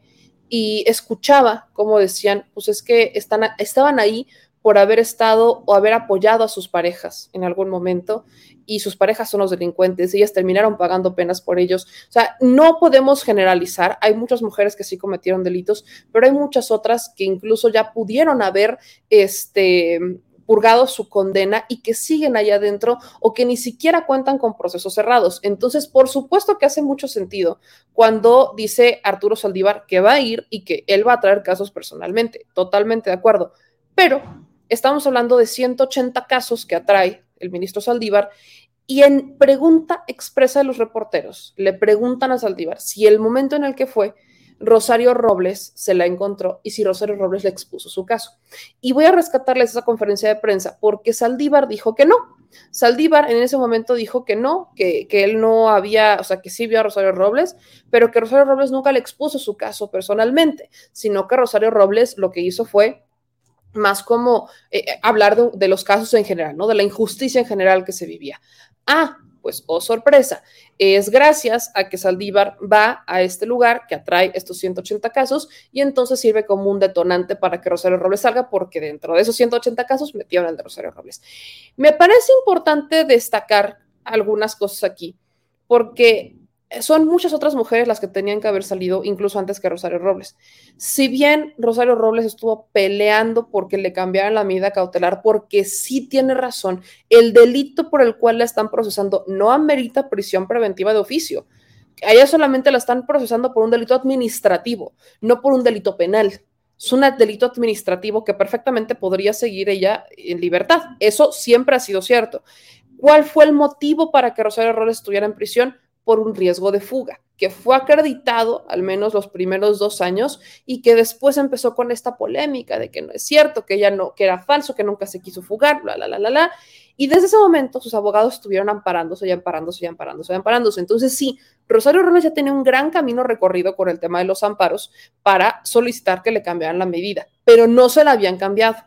y escuchaba cómo decían, pues es que estaban ahí por haber estado o haber apoyado a sus parejas en algún momento y sus parejas son los delincuentes, ellas terminaron pagando penas por ellos. O sea, no podemos generalizar, hay muchas mujeres que sí cometieron delitos, pero hay muchas otras que incluso ya pudieron haber este purgado su condena y que siguen allá adentro o que ni siquiera cuentan con procesos cerrados. Entonces, por supuesto que hace mucho sentido cuando dice Arturo Saldívar que va a ir y que él va a traer casos personalmente. Totalmente de acuerdo. Pero estamos hablando de 180 casos que atrae el ministro Saldívar y en pregunta expresa de los reporteros, le preguntan a Saldívar si el momento en el que fue Rosario Robles se la encontró y si Rosario Robles le expuso su caso. Y voy a rescatarles esa conferencia de prensa porque Saldívar dijo que no. Saldívar en ese momento dijo que no, que, que, él no había, o sea, que sí vio a Rosario Robles, pero que Rosario Robles nunca le expuso su caso personalmente, sino que Rosario Robles lo que hizo fue más como eh, hablar de, de, los casos en general, ¿no? De la injusticia en general que se vivía. Ah, pues, oh sorpresa, es gracias a que Saldívar va a este lugar que atrae estos 180 casos y entonces sirve como un detonante para que Rosario Robles salga, porque dentro de esos 180 casos metieron al de Rosario Robles. Me parece importante destacar algunas cosas aquí, porque son muchas otras mujeres las que tenían que haber salido incluso antes que Rosario Robles. Si bien Rosario Robles estuvo peleando porque le cambiaran la medida cautelar, porque sí tiene razón, el delito por el cual la están procesando no amerita prisión preventiva de oficio. A ella solamente la están procesando por un delito administrativo, no por un delito penal. Es un delito administrativo que perfectamente podría seguir ella en libertad. Eso siempre ha sido cierto. ¿Cuál fue el motivo para que Rosario Robles estuviera en prisión? Por un riesgo de fuga, que fue acreditado al menos los primeros dos años y que después empezó con esta polémica de que no es cierto, que ella no, que era falso, que nunca se quiso fugar, bla, bla, bla, bla, bla. Y desde ese momento sus abogados estuvieron amparándose y amparándose y amparándose y amparándose. Entonces sí, Rosario Robles ya tenía un gran camino recorrido con el tema de los amparos para solicitar que le cambiaran la medida, pero no se la habían cambiado,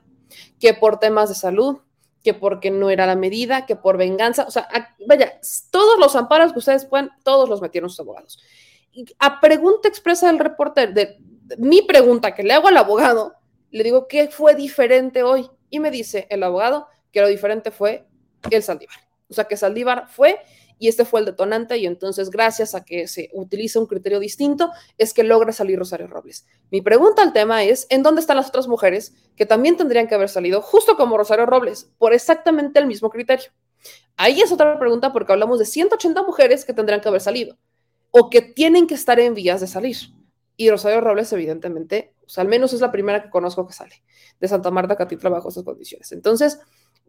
que por temas de salud, que porque no era la medida, que por venganza, o sea, a, vaya, todos los amparos que ustedes pueden, todos los metieron sus abogados. A pregunta expresa del reportero, de, de, mi pregunta que le hago al abogado, le digo, ¿qué fue diferente hoy? Y me dice el abogado que lo diferente fue el Saldívar. O sea, que Saldívar fue y este fue el detonante y entonces gracias a que se utiliza un criterio distinto es que logra salir Rosario Robles. Mi pregunta al tema es, ¿en dónde están las otras mujeres que también tendrían que haber salido justo como Rosario Robles por exactamente el mismo criterio? Ahí es otra pregunta porque hablamos de 180 mujeres que tendrían que haber salido o que tienen que estar en vías de salir. Y Rosario Robles, evidentemente, sea, al menos es la primera que conozco que sale de Santa Marta Catitla bajo esas condiciones. Entonces,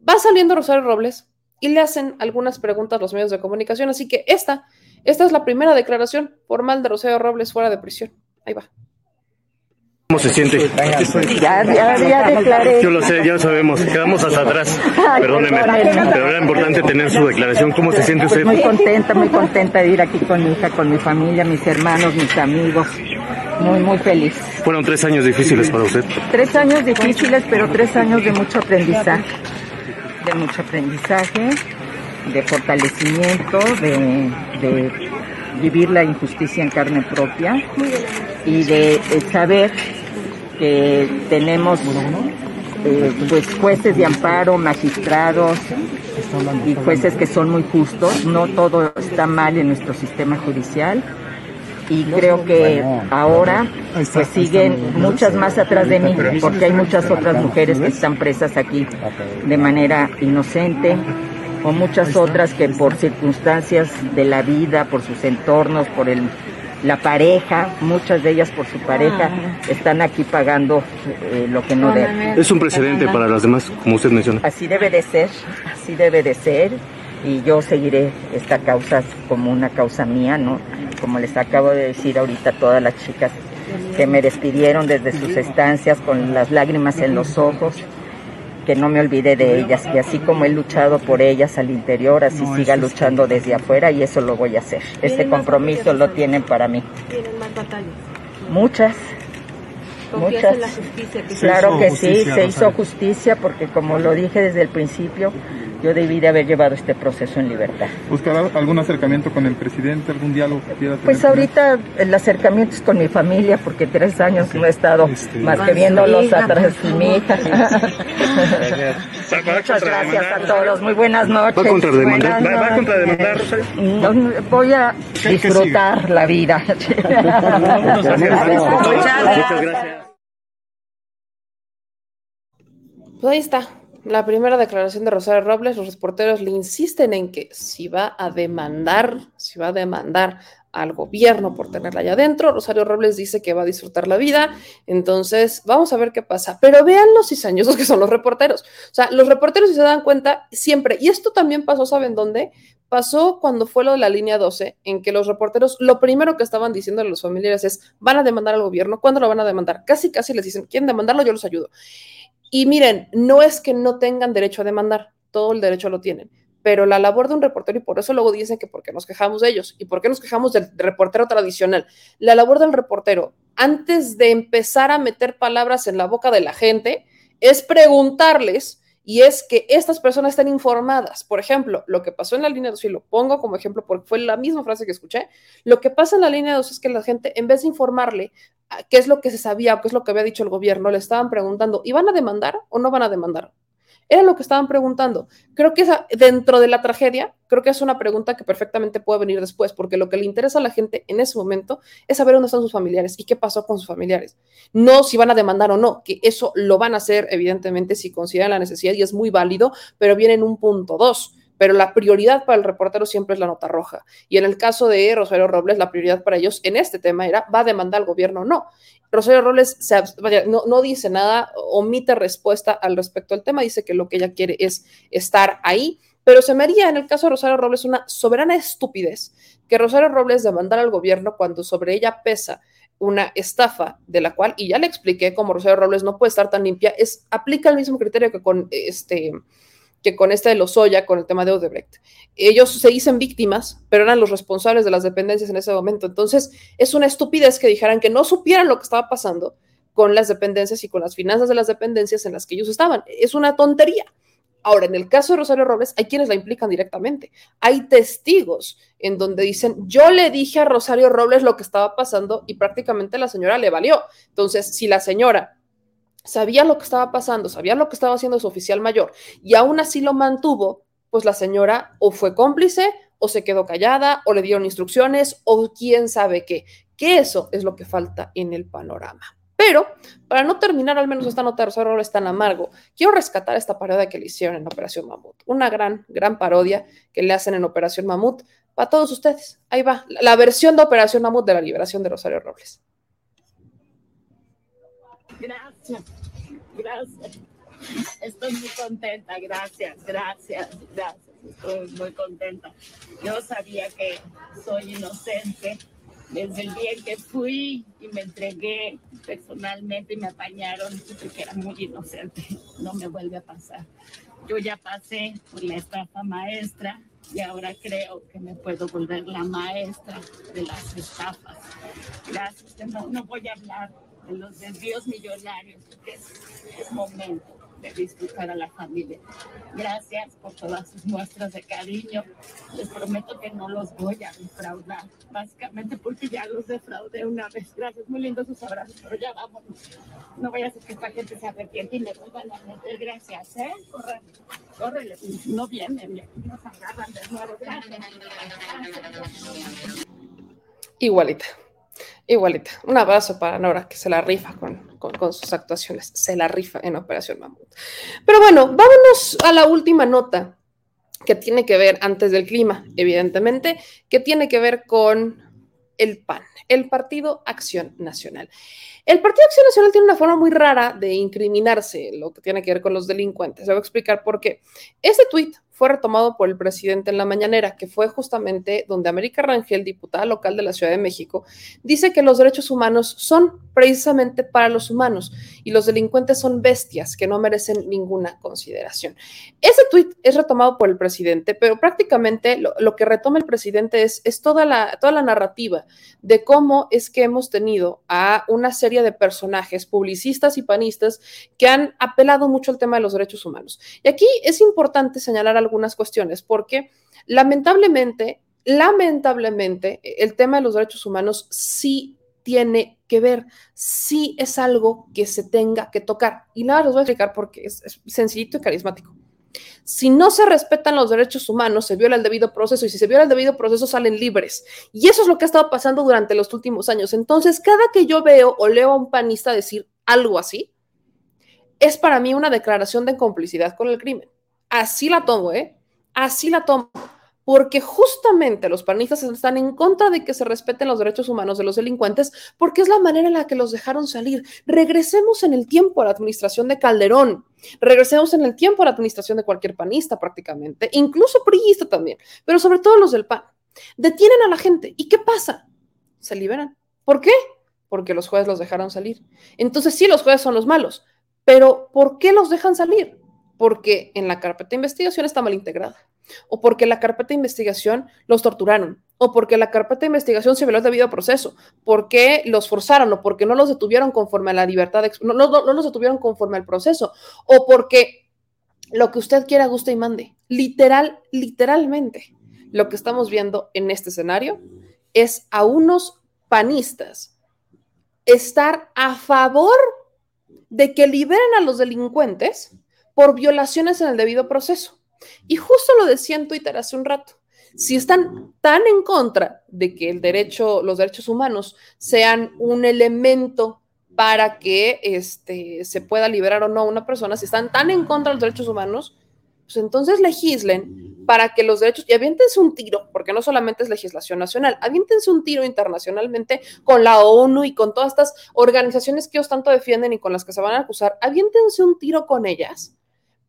va saliendo Rosario Robles, y le hacen algunas preguntas a los medios de comunicación. Así que esta, esta es la primera declaración formal de Rosario Robles fuera de prisión. Ahí va. ¿Cómo se siente? Ya, ya, ya declaré. Yo lo sé, ya lo sabemos. Quedamos hasta atrás. Perdóneme. Pero era importante tener su declaración. ¿Cómo se siente usted? Muy contenta, muy contenta de ir aquí con mi hija, con mi familia, mis hermanos, mis amigos. Muy, muy feliz. Fueron tres años difíciles para usted. Tres años difíciles, pero tres años de mucho aprendizaje de mucho aprendizaje, de fortalecimiento, de, vivir la injusticia en carne propia y de, de saber que tenemos eh, pues jueces de amparo, magistrados y jueces que son muy justos. No todo está mal en nuestro sistema judicial y creo que ahora pues siguen muchas más atrás de mí porque hay muchas otras mujeres que están presas aquí de manera inocente o muchas otras que por circunstancias de la vida, por sus entornos, por el la pareja, muchas de ellas por su pareja, están aquí pagando eh, lo que no deben. Es un precedente para las demás, como usted menciona. Así debe de ser, así debe de ser, y yo seguiré esta causa como una causa mía, ¿no? Como les acabo de decir ahorita a todas las chicas que me despidieron desde sus estancias con las lágrimas en los ojos, que no me olvide de ellas, y así como he luchado por ellas al interior, así siga luchando desde afuera y eso lo voy a hacer. Este compromiso lo tienen para mí. ¿Tienen más batallas? Muchas. ¿Confías Muchas. en la justicia? Que Claro que sí, se hizo justicia porque como lo dije desde el principio, yo debí de haber llevado este proceso en libertad. ¿Buscará algún acercamiento con el presidente, algún diálogo que quiera tener? Pues ahorita el acercamiento es con mi familia porque tres años no he estado Este, más que viéndolos atrás de mi hija. Muchas gracias a todos, muy buenas noches. ¿Va a contrademandar? ¿Va, a contrademandar? No, voy a disfrutar la vida. Muchas gracias. Pues ahí está. La primera declaración de Rosario Robles, los reporteros le insisten en que si va a demandar, si va a demandar al gobierno por tenerla allá adentro, Rosario Robles dice que va a disfrutar la vida, entonces vamos a ver qué pasa. Pero vean los cizañosos que son los reporteros. O sea, los reporteros, si se dan cuenta, siempre, y esto también pasó, ¿saben dónde? Pasó cuando fue lo de la línea 12, en que los reporteros lo primero que estaban diciendo a los familiares es, van a demandar al gobierno, ¿cuándo lo van a demandar? Casi, casi les dicen, ¿quieren demandarlo? Yo los ayudo. Y miren, no es que no tengan derecho a demandar, todo el derecho lo tienen, pero la labor de un reportero, y por eso luego dicen que por qué nos quejamos de ellos y por qué nos quejamos del reportero tradicional, la labor del reportero, antes de empezar a meter palabras en la boca de la gente, es preguntarles y es que estas personas estén informadas. Por ejemplo, lo que pasó en la línea 2, y lo pongo como ejemplo porque fue la misma frase que escuché, lo que pasa en la línea 2 es que la gente, en vez de informarle qué es lo que se sabía o qué es lo que había dicho el gobierno, le estaban preguntando, ¿y van a demandar o no van a demandar? Era lo que estaban preguntando. Creo que esa, dentro de la tragedia, creo que es una pregunta que perfectamente puede venir después, porque lo que le interesa a la gente en ese momento es saber dónde están sus familiares y qué pasó con sus familiares. No si van a demandar o no, que eso lo van a hacer, evidentemente, si consideran la necesidad y es muy válido, pero viene en un punto dos pero la prioridad para el reportero siempre es la nota roja. Y en el caso de Rosario Robles, la prioridad para ellos en este tema era, ¿va a demandar al gobierno o no? Rosario Robles no, dice nada, omite respuesta al respecto al tema, dice que lo que ella quiere es estar ahí, pero se me haría en el caso de Rosario Robles una soberana estupidez que Rosario Robles demandara al gobierno cuando sobre ella pesa una estafa de la cual, y ya le expliqué cómo Rosario Robles no puede estar tan limpia, es, aplica el mismo criterio que con este que con esta de Lozoya, con el tema de Odebrecht. Ellos se dicen víctimas, pero eran los responsables de las dependencias en ese momento. Entonces, es una estupidez que dijeran que no supieran lo que estaba pasando con las dependencias y con las finanzas de las dependencias en las que ellos estaban. Es una tontería. Ahora, en el caso de Rosario Robles, hay quienes la implican directamente. Hay testigos en donde dicen, yo le dije a Rosario Robles lo que estaba pasando y prácticamente la señora le valió. Entonces, si la señora sabía lo que estaba pasando, sabía lo que estaba haciendo su oficial mayor y aún así lo mantuvo, pues la señora o fue cómplice o se quedó callada o le dieron instrucciones o quién sabe qué, que eso es lo que falta en el panorama. Pero para no terminar al menos esta nota de Rosario es tan amargo, quiero rescatar esta parodia que le hicieron en Operación Mamut. Una gran, gran parodia que le hacen en Operación Mamut para todos ustedes. Ahí va, la versión de Operación Mamut de la liberación de Rosario Robles. Gracias, gracias. Estoy muy contenta, gracias, gracias, gracias. Estoy muy contenta. Yo sabía que soy inocente desde el día en que fui y me entregué personalmente y me apañaron, porque era muy inocente. No me vuelve a pasar. Yo ya pasé por la estafa maestra y ahora creo que me puedo volver la maestra de las estafas. Gracias. No, no voy a hablar los desvíos millonarios, que es, momento de disfrutar a la familia. Gracias por todas sus muestras de cariño. Les prometo que no los voy a defraudar, básicamente porque ya los defraudé una vez. Gracias, muy lindos sus abrazos, pero ya vámonos. No voy a hacer que esta gente se arrepiente y me vuelvan a meter. Gracias, ¿eh? Corre, corre, no vienen, nos agarran de nuevo. Igualita. Igualita. Un abrazo para Nora, que se la rifa con, con, sus actuaciones. Se la rifa en Operación Mamut. Pero bueno, vámonos a la última nota que tiene que ver, antes del clima, evidentemente, que tiene que ver con el PAN, el Partido Acción Nacional. El Partido Acción Nacional tiene una forma muy rara de incriminarse, lo que tiene que ver con los delincuentes. Se voy a explicar por qué. Este tuit fue retomado por el presidente en la mañanera, que fue justamente donde América Rangel, diputada local de la Ciudad de México, dice que los derechos humanos son precisamente para los humanos y los delincuentes son bestias que no merecen ninguna consideración. Ese tuit es retomado por el presidente, pero prácticamente lo, que retoma el presidente es, toda, la, toda la narrativa de cómo es que hemos tenido a una serie de personajes, publicistas y panistas, que han apelado mucho al tema de los derechos humanos. Y aquí es importante señalar algo algunas cuestiones, porque lamentablemente, lamentablemente, el tema de los derechos humanos sí tiene que ver, sí es algo que se tenga que tocar. Y nada, les voy a explicar porque es, es sencillito y carismático. Si no se respetan los derechos humanos, se viola el debido proceso y si se viola el debido proceso salen libres. Y eso es lo que ha estado pasando durante los últimos años. Entonces, cada que yo veo o leo a un panista decir algo así, es para mí una declaración de complicidad con el crimen. Así la tomo, ¿eh? Así la tomo porque justamente los panistas están en contra de que se respeten los derechos humanos de los delincuentes, porque es la manera en la que los dejaron salir. Regresemos en el tiempo a la administración de Calderón, regresemos en el tiempo a la administración de cualquier panista prácticamente, incluso priista también, pero sobre todo los del PAN. Detienen a la gente. ¿Y qué pasa? Se liberan. ¿Por qué? Porque los jueces los dejaron salir. Entonces sí, los jueces son los malos, pero ¿por qué los dejan salir? Porque en la carpeta de investigación está mal integrada o porque la carpeta de investigación los torturaron, o porque la carpeta de investigación se violó el debido proceso, porque los forzaron, o porque no los detuvieron conforme a la libertad, de, no, no, no los detuvieron conforme al proceso, o porque lo que usted quiera, guste y mande. Literal, literalmente, lo que estamos viendo en este escenario es a unos panistas estar a favor de que liberen a los delincuentes por violaciones en el debido proceso. Y justo lo decía en Twitter hace un rato. Si están tan en contra de que el derecho, los derechos humanos sean un elemento para que este, se pueda liberar o no a una persona, si están tan en contra de los derechos humanos, pues entonces legislen para que los derechos, y aviéntense un tiro, porque no solamente es legislación nacional, aviéntense un tiro internacionalmente con la ONU y con todas estas organizaciones que ellos tanto defienden y con las que se van a acusar, aviéntense un tiro con ellas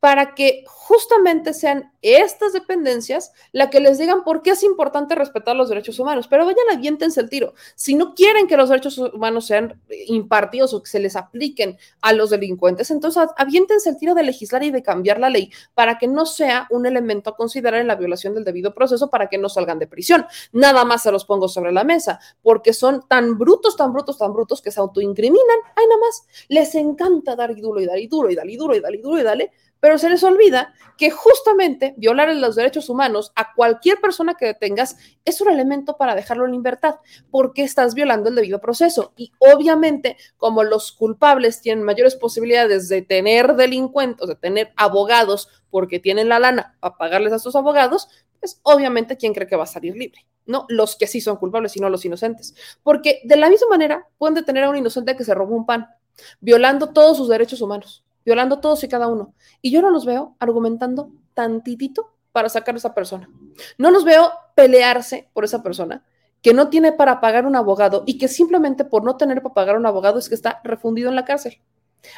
para que justamente sean estas dependencias la que les digan por qué es importante respetar los derechos humanos. Pero vayan, aviéntense el tiro. Si no quieren que los derechos humanos sean impartidos o que se les apliquen a los delincuentes, entonces aviéntense el tiro de legislar y de cambiar la ley para que no sea un elemento a considerar en la violación del debido proceso para que no salgan de prisión. Nada más se los pongo sobre la mesa, porque son tan brutos, tan brutos, tan brutos que se autoincriminan. Ay, nada más. Les encanta dar y duro y dar y duro y dar y duro y dar y duro y dale pero se les olvida que justamente violar los derechos humanos a cualquier persona que detengas es un elemento para dejarlo en libertad, porque estás violando el debido proceso. Y obviamente, como los culpables tienen mayores posibilidades de tener delincuentes, de tener abogados, porque tienen la lana para pagarles a sus abogados, pues obviamente, ¿quién cree que va a salir libre? No los que sí son culpables y no los inocentes. Porque de la misma manera pueden detener a un inocente que se robó un pan, violando todos sus derechos humanos violando todos y cada uno. Y yo no los veo argumentando tantitito para sacar a esa persona. No los veo pelearse por esa persona que no tiene para pagar un abogado y que simplemente por no tener para pagar un abogado es que está refundido en la cárcel.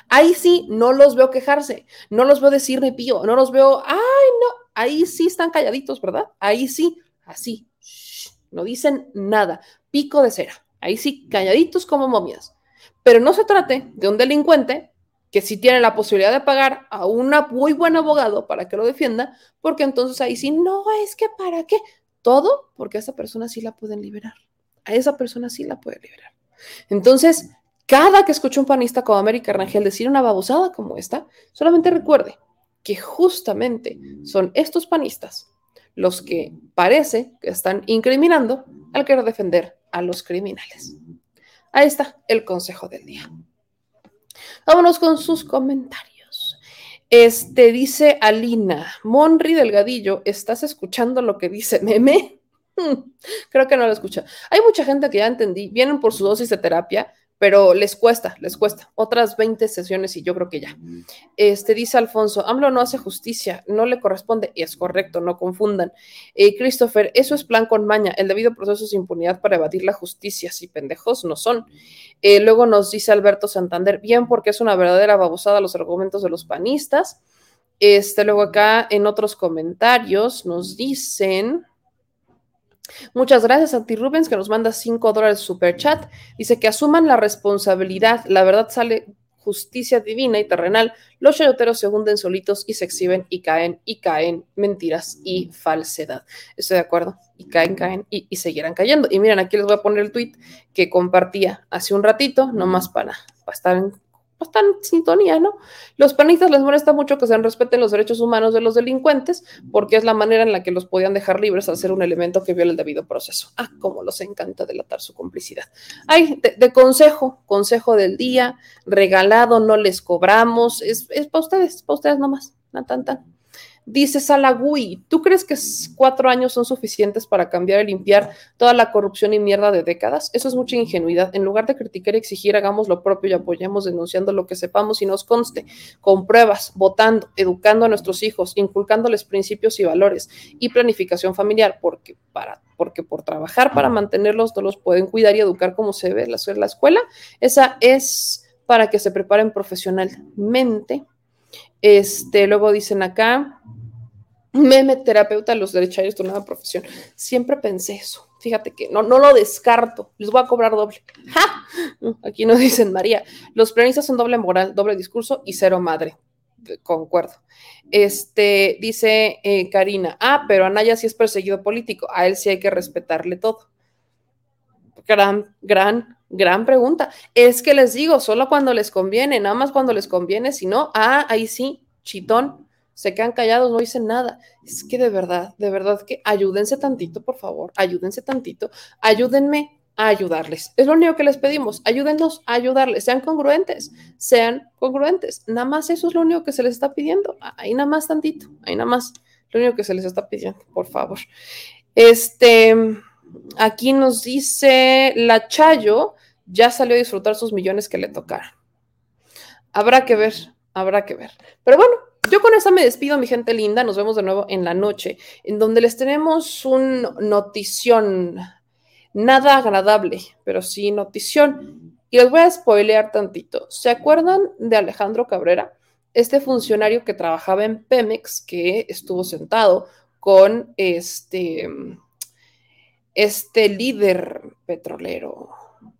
Ahí sí, no los veo quejarse, no los veo decir ni pío, no los veo, ay, no, ahí sí están calladitos, ¿verdad? Ahí sí, así, no dicen nada, pico de cera, ahí sí, calladitos como momias. Pero no se trate de un delincuente que si tiene la posibilidad de pagar a un muy buen abogado para que lo defienda, porque entonces ahí sí, no, es que para qué, todo porque a esa persona sí la pueden liberar, a esa persona sí la pueden liberar. Entonces, cada que escuche un panista como América Rangel decir una babosada como esta, solamente recuerde que justamente son estos panistas los que parece que están incriminando al querer defender a los criminales. Ahí está el consejo del día. Vámonos con sus comentarios. Este dice Alina, Monri Delgadillo, ¿estás escuchando lo que dice Meme? Creo que no lo escucha. Hay mucha gente que ya entendí, vienen por su dosis de terapia, pero les cuesta, les cuesta. Otras 20 sesiones y yo creo que ya. Este dice Alfonso, AMLO no hace justicia, no le corresponde, y es correcto, no confundan. Eh, Christopher, eso es plan con maña, el debido proceso es impunidad para evadir la justicia, si pendejos no son. Eh, luego nos dice Alberto Santander, bien, porque es una verdadera babosada los argumentos de los panistas. Este, luego acá en otros comentarios nos dicen... Muchas gracias a Rubens, que nos manda 5 dólares super chat. Dice que asuman la responsabilidad. La verdad sale justicia divina y terrenal. Los chayoteros se hunden solitos y se exhiben y caen y caen mentiras y falsedad. Estoy de acuerdo. Y caen, caen y, y seguirán cayendo. Y miren, aquí les voy a poner el tweet que compartía hace un ratito, nomás para, para estar en están en sintonía, ¿no? Los panistas les molesta mucho que se respeten los derechos humanos de los delincuentes porque es la manera en la que los podían dejar libres al ser un elemento que viola el debido proceso. Ah, como los encanta delatar su complicidad. Ay, de, consejo, consejo del día, regalado, no les cobramos, es, para ustedes, para ustedes nomás, tan, tan. Dice Salagui, ¿tú crees que cuatro años son suficientes para cambiar y limpiar toda la corrupción y mierda de décadas? Eso es mucha ingenuidad. En lugar de criticar y exigir, hagamos lo propio y apoyemos denunciando lo que sepamos y nos conste, con pruebas, votando, educando a nuestros hijos, inculcándoles principios y valores y planificación familiar, porque para porque por trabajar para mantenerlos no los pueden cuidar y educar como se debe la escuela. Esa es para que se preparen profesionalmente este, luego dicen acá, meme terapeuta, los derecharios de nueva profesión. Siempre pensé eso. Fíjate que no, no lo descarto. Les voy a cobrar doble. Aquí nos dicen María. Los planistas son doble moral, doble discurso y cero madre. Concuerdo. Este, dice eh, Karina, ah, pero Anaya sí es perseguido político. A él sí hay que respetarle todo. Gran, gran Gran pregunta. Es que les digo, solo cuando les conviene, nada más cuando les conviene, si no, ah, ahí sí, chitón, se quedan callados, no dicen nada. Es que de verdad, de verdad que ayúdense tantito, por favor, ayúdense tantito, ayúdenme a ayudarles. Es lo único que les pedimos, ayúdennos a ayudarles, sean congruentes, sean congruentes. Nada más eso es lo único que se les está pidiendo. Ahí nada más tantito, ahí nada más, lo único que se les está pidiendo, por favor. Este, aquí nos dice la Chayo, ya salió a disfrutar sus millones que le tocaron. Habrá que ver, habrá que ver. Pero bueno, yo con esa me despido, mi gente linda. Nos vemos de nuevo en la noche, en donde les tenemos un notición nada agradable, pero sí notición. Y les voy a spoilear tantito. ¿Se acuerdan de Alejandro Cabrera? Este funcionario que trabajaba en Pemex, que estuvo sentado con este, este líder petrolero,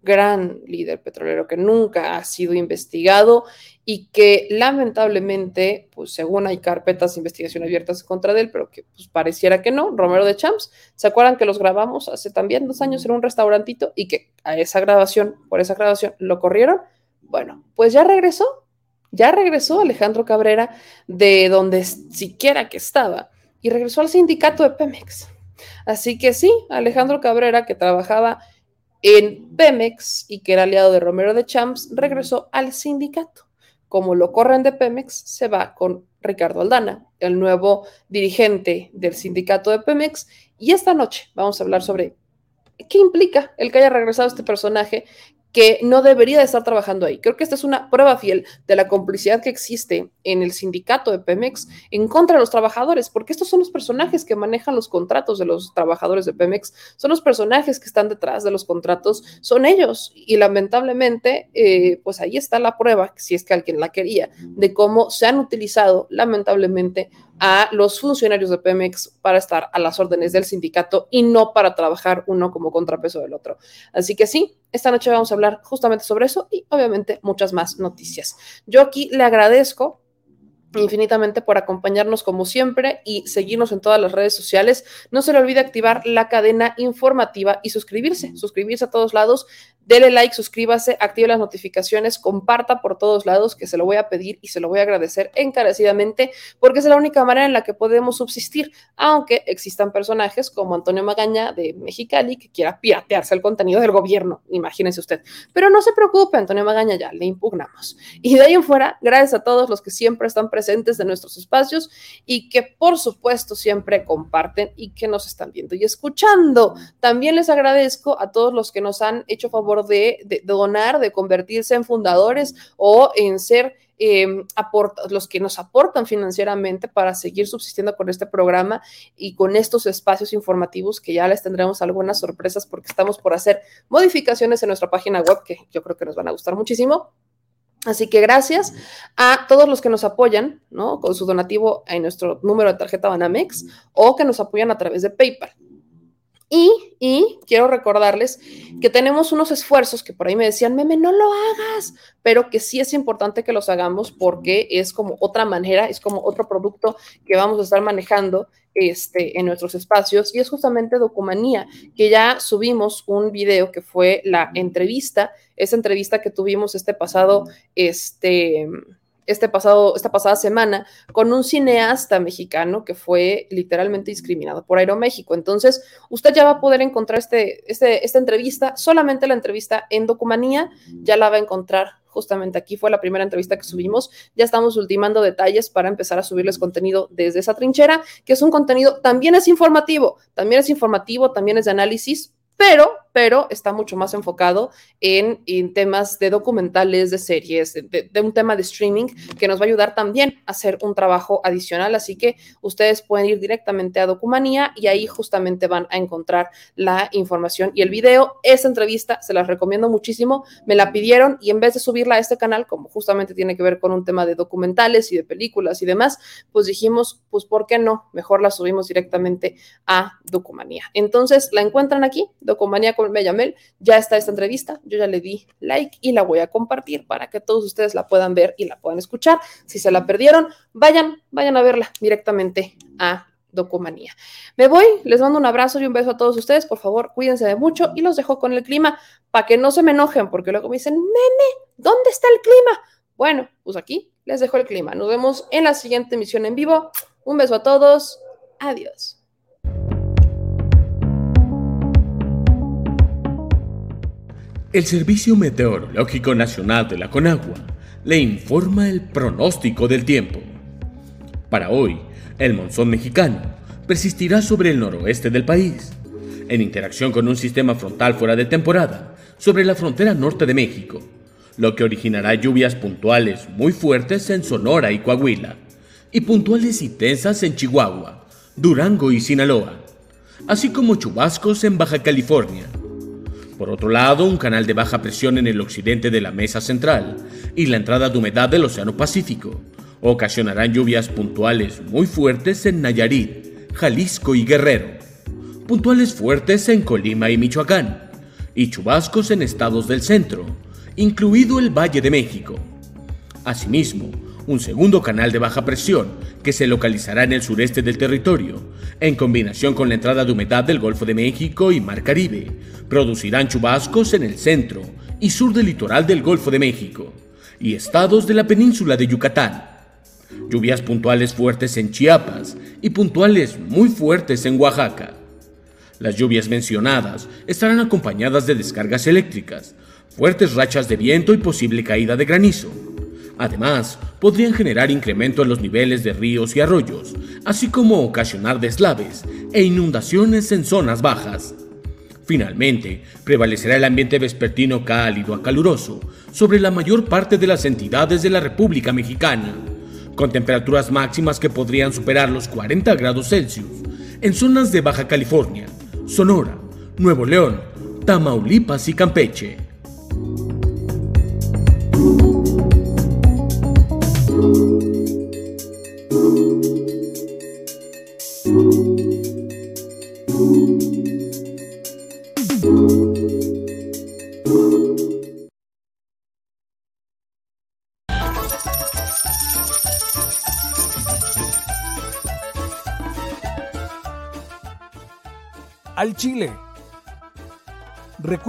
gran líder petrolero que nunca ha sido investigado y que lamentablemente, pues según hay carpetas de investigación abiertas contra él, pero que pues pareciera que no, Romero de Champs, ¿se acuerdan que los grabamos hace también dos años en un restaurantito y que a esa grabación, por esa grabación, lo corrieron? Bueno, pues ya regresó, ya regresó Alejandro Cabrera de donde siquiera que estaba y regresó al sindicato de Pemex. Así que sí, Alejandro Cabrera, que trabajaba en Pemex y que era aliado de Romero de Champs, regresó al sindicato. Como lo corren de Pemex, se va con Ricardo Aldana, el nuevo dirigente del sindicato de Pemex. Y esta noche vamos a hablar sobre qué implica el que haya regresado este personaje que no debería de estar trabajando ahí. Creo que esta es una prueba fiel de la complicidad que existe en el sindicato de Pemex en contra de los trabajadores, porque estos son los personajes que manejan los contratos de los trabajadores de Pemex, son los personajes que están detrás de los contratos, son ellos. Y lamentablemente, eh, pues ahí está la prueba, si es que alguien la quería, de cómo se han utilizado lamentablemente a los funcionarios de Pemex para estar a las órdenes del sindicato y no para trabajar uno como contrapeso del otro. Así que sí, esta noche vamos a hablar justamente sobre eso y obviamente muchas más noticias. Yo aquí le agradezco infinitamente por acompañarnos como siempre y seguirnos en todas las redes sociales. No se le olvide activar la cadena informativa y suscribirse, suscribirse a todos lados. Dele like, suscríbase, active las notificaciones, comparta por todos lados, que se lo voy a pedir y se lo voy a agradecer encarecidamente, porque es la única manera en la que podemos subsistir, aunque existan personajes como Antonio Magaña de Mexicali que quiera piratearse el contenido del gobierno, imagínense usted. Pero no se preocupe, Antonio Magaña, ya le impugnamos. Y de ahí en fuera, gracias a todos los que siempre están presentes de nuestros espacios y que por supuesto siempre comparten y que nos están viendo y escuchando. También les agradezco a todos los que nos han hecho favor de, donar, de convertirse en fundadores o en ser em, los que nos aportan financieramente para seguir subsistiendo con este programa y con estos espacios informativos que ya les tendremos algunas sorpresas porque estamos por hacer modificaciones en nuestra página web que yo creo que nos van a gustar muchísimo. Así que gracias a todos los que nos apoyan, ¿no? Con su donativo en nuestro número de tarjeta Banamex o que nos apoyan a través de PayPal. Y, quiero recordarles que tenemos unos esfuerzos que por ahí me decían, meme, no lo hagas, pero que sí es importante que los hagamos porque es como otra manera, es como otro producto que vamos a estar manejando este, en nuestros espacios. Y es justamente Documanía, que ya subimos un video que fue la entrevista, esa entrevista que tuvimos este pasado, este este pasado, esta pasada semana con un cineasta mexicano que fue literalmente discriminado por Aeroméxico. Entonces, usted ya va a poder encontrar este, este, esta entrevista, solamente la entrevista en Documanía, ya la va a encontrar justamente aquí fue la primera entrevista que subimos. Ya estamos ultimando detalles para empezar a subirles contenido desde esa trinchera, que es un contenido, también es informativo, también es informativo, también es de análisis, pero, pero está mucho más enfocado en, temas de documentales, de series, de, un tema de streaming que nos va a ayudar también a hacer un trabajo adicional. Así que ustedes pueden ir directamente a Documanía y ahí justamente van a encontrar la información y el video. Esa entrevista se las recomiendo muchísimo. Me la pidieron y en vez de subirla a este canal, como justamente tiene que ver con un tema de documentales y de películas y demás, pues dijimos, pues ¿por qué no? Mejor la subimos directamente a Documanía. Entonces la encuentran aquí Docomanía Bellamel, ya está esta entrevista, yo ya le di like y la voy a compartir para que todos ustedes la puedan ver y la puedan escuchar. Si se la perdieron, vayan, vayan a verla directamente a Docomanía. Me voy, les mando un abrazo y un beso a todos ustedes, por favor, cuídense de mucho y los dejo con el clima para que no se me enojen, porque luego me dicen, meme, ¿dónde está el clima? Bueno, pues aquí les dejo el clima. Nos vemos en la siguiente emisión en vivo. Un beso a todos. Adiós. El Servicio Meteorológico Nacional de la Conagua le informa el pronóstico del tiempo. Para hoy, el monzón mexicano persistirá sobre el noroeste del país, en interacción con un sistema frontal fuera de temporada sobre la frontera norte de México, lo que originará lluvias puntuales muy fuertes en Sonora y Coahuila, y puntuales y tensas en Chihuahua, Durango y Sinaloa, así como chubascos en Baja California por otro lado, un canal de baja presión en el occidente de la mesa central y la entrada de humedad del Océano Pacífico ocasionarán lluvias puntuales muy fuertes en Nayarit, Jalisco y Guerrero, puntuales fuertes en Colima y Michoacán, y chubascos en estados del centro, incluido el Valle de México. Asimismo, un segundo canal de baja presión que se localizará en el sureste del territorio, en combinación con la entrada de humedad del Golfo de México y Mar Caribe, producirán chubascos en el centro y sur del litoral del Golfo de México y estados de la península de Yucatán. Lluvias puntuales fuertes en Chiapas y puntuales muy fuertes en Oaxaca. Las lluvias mencionadas estarán acompañadas de descargas eléctricas, fuertes rachas de viento y posible caída de granizo Además, podrían generar incremento en los niveles de ríos y arroyos, así como ocasionar deslaves e inundaciones en zonas bajas. Finalmente, prevalecerá el ambiente vespertino cálido a caluroso sobre la mayor parte de las entidades de la República Mexicana, con temperaturas máximas que podrían superar los 40 grados Celsius en zonas de Baja California, Sonora, Nuevo León, Tamaulipas y Campeche.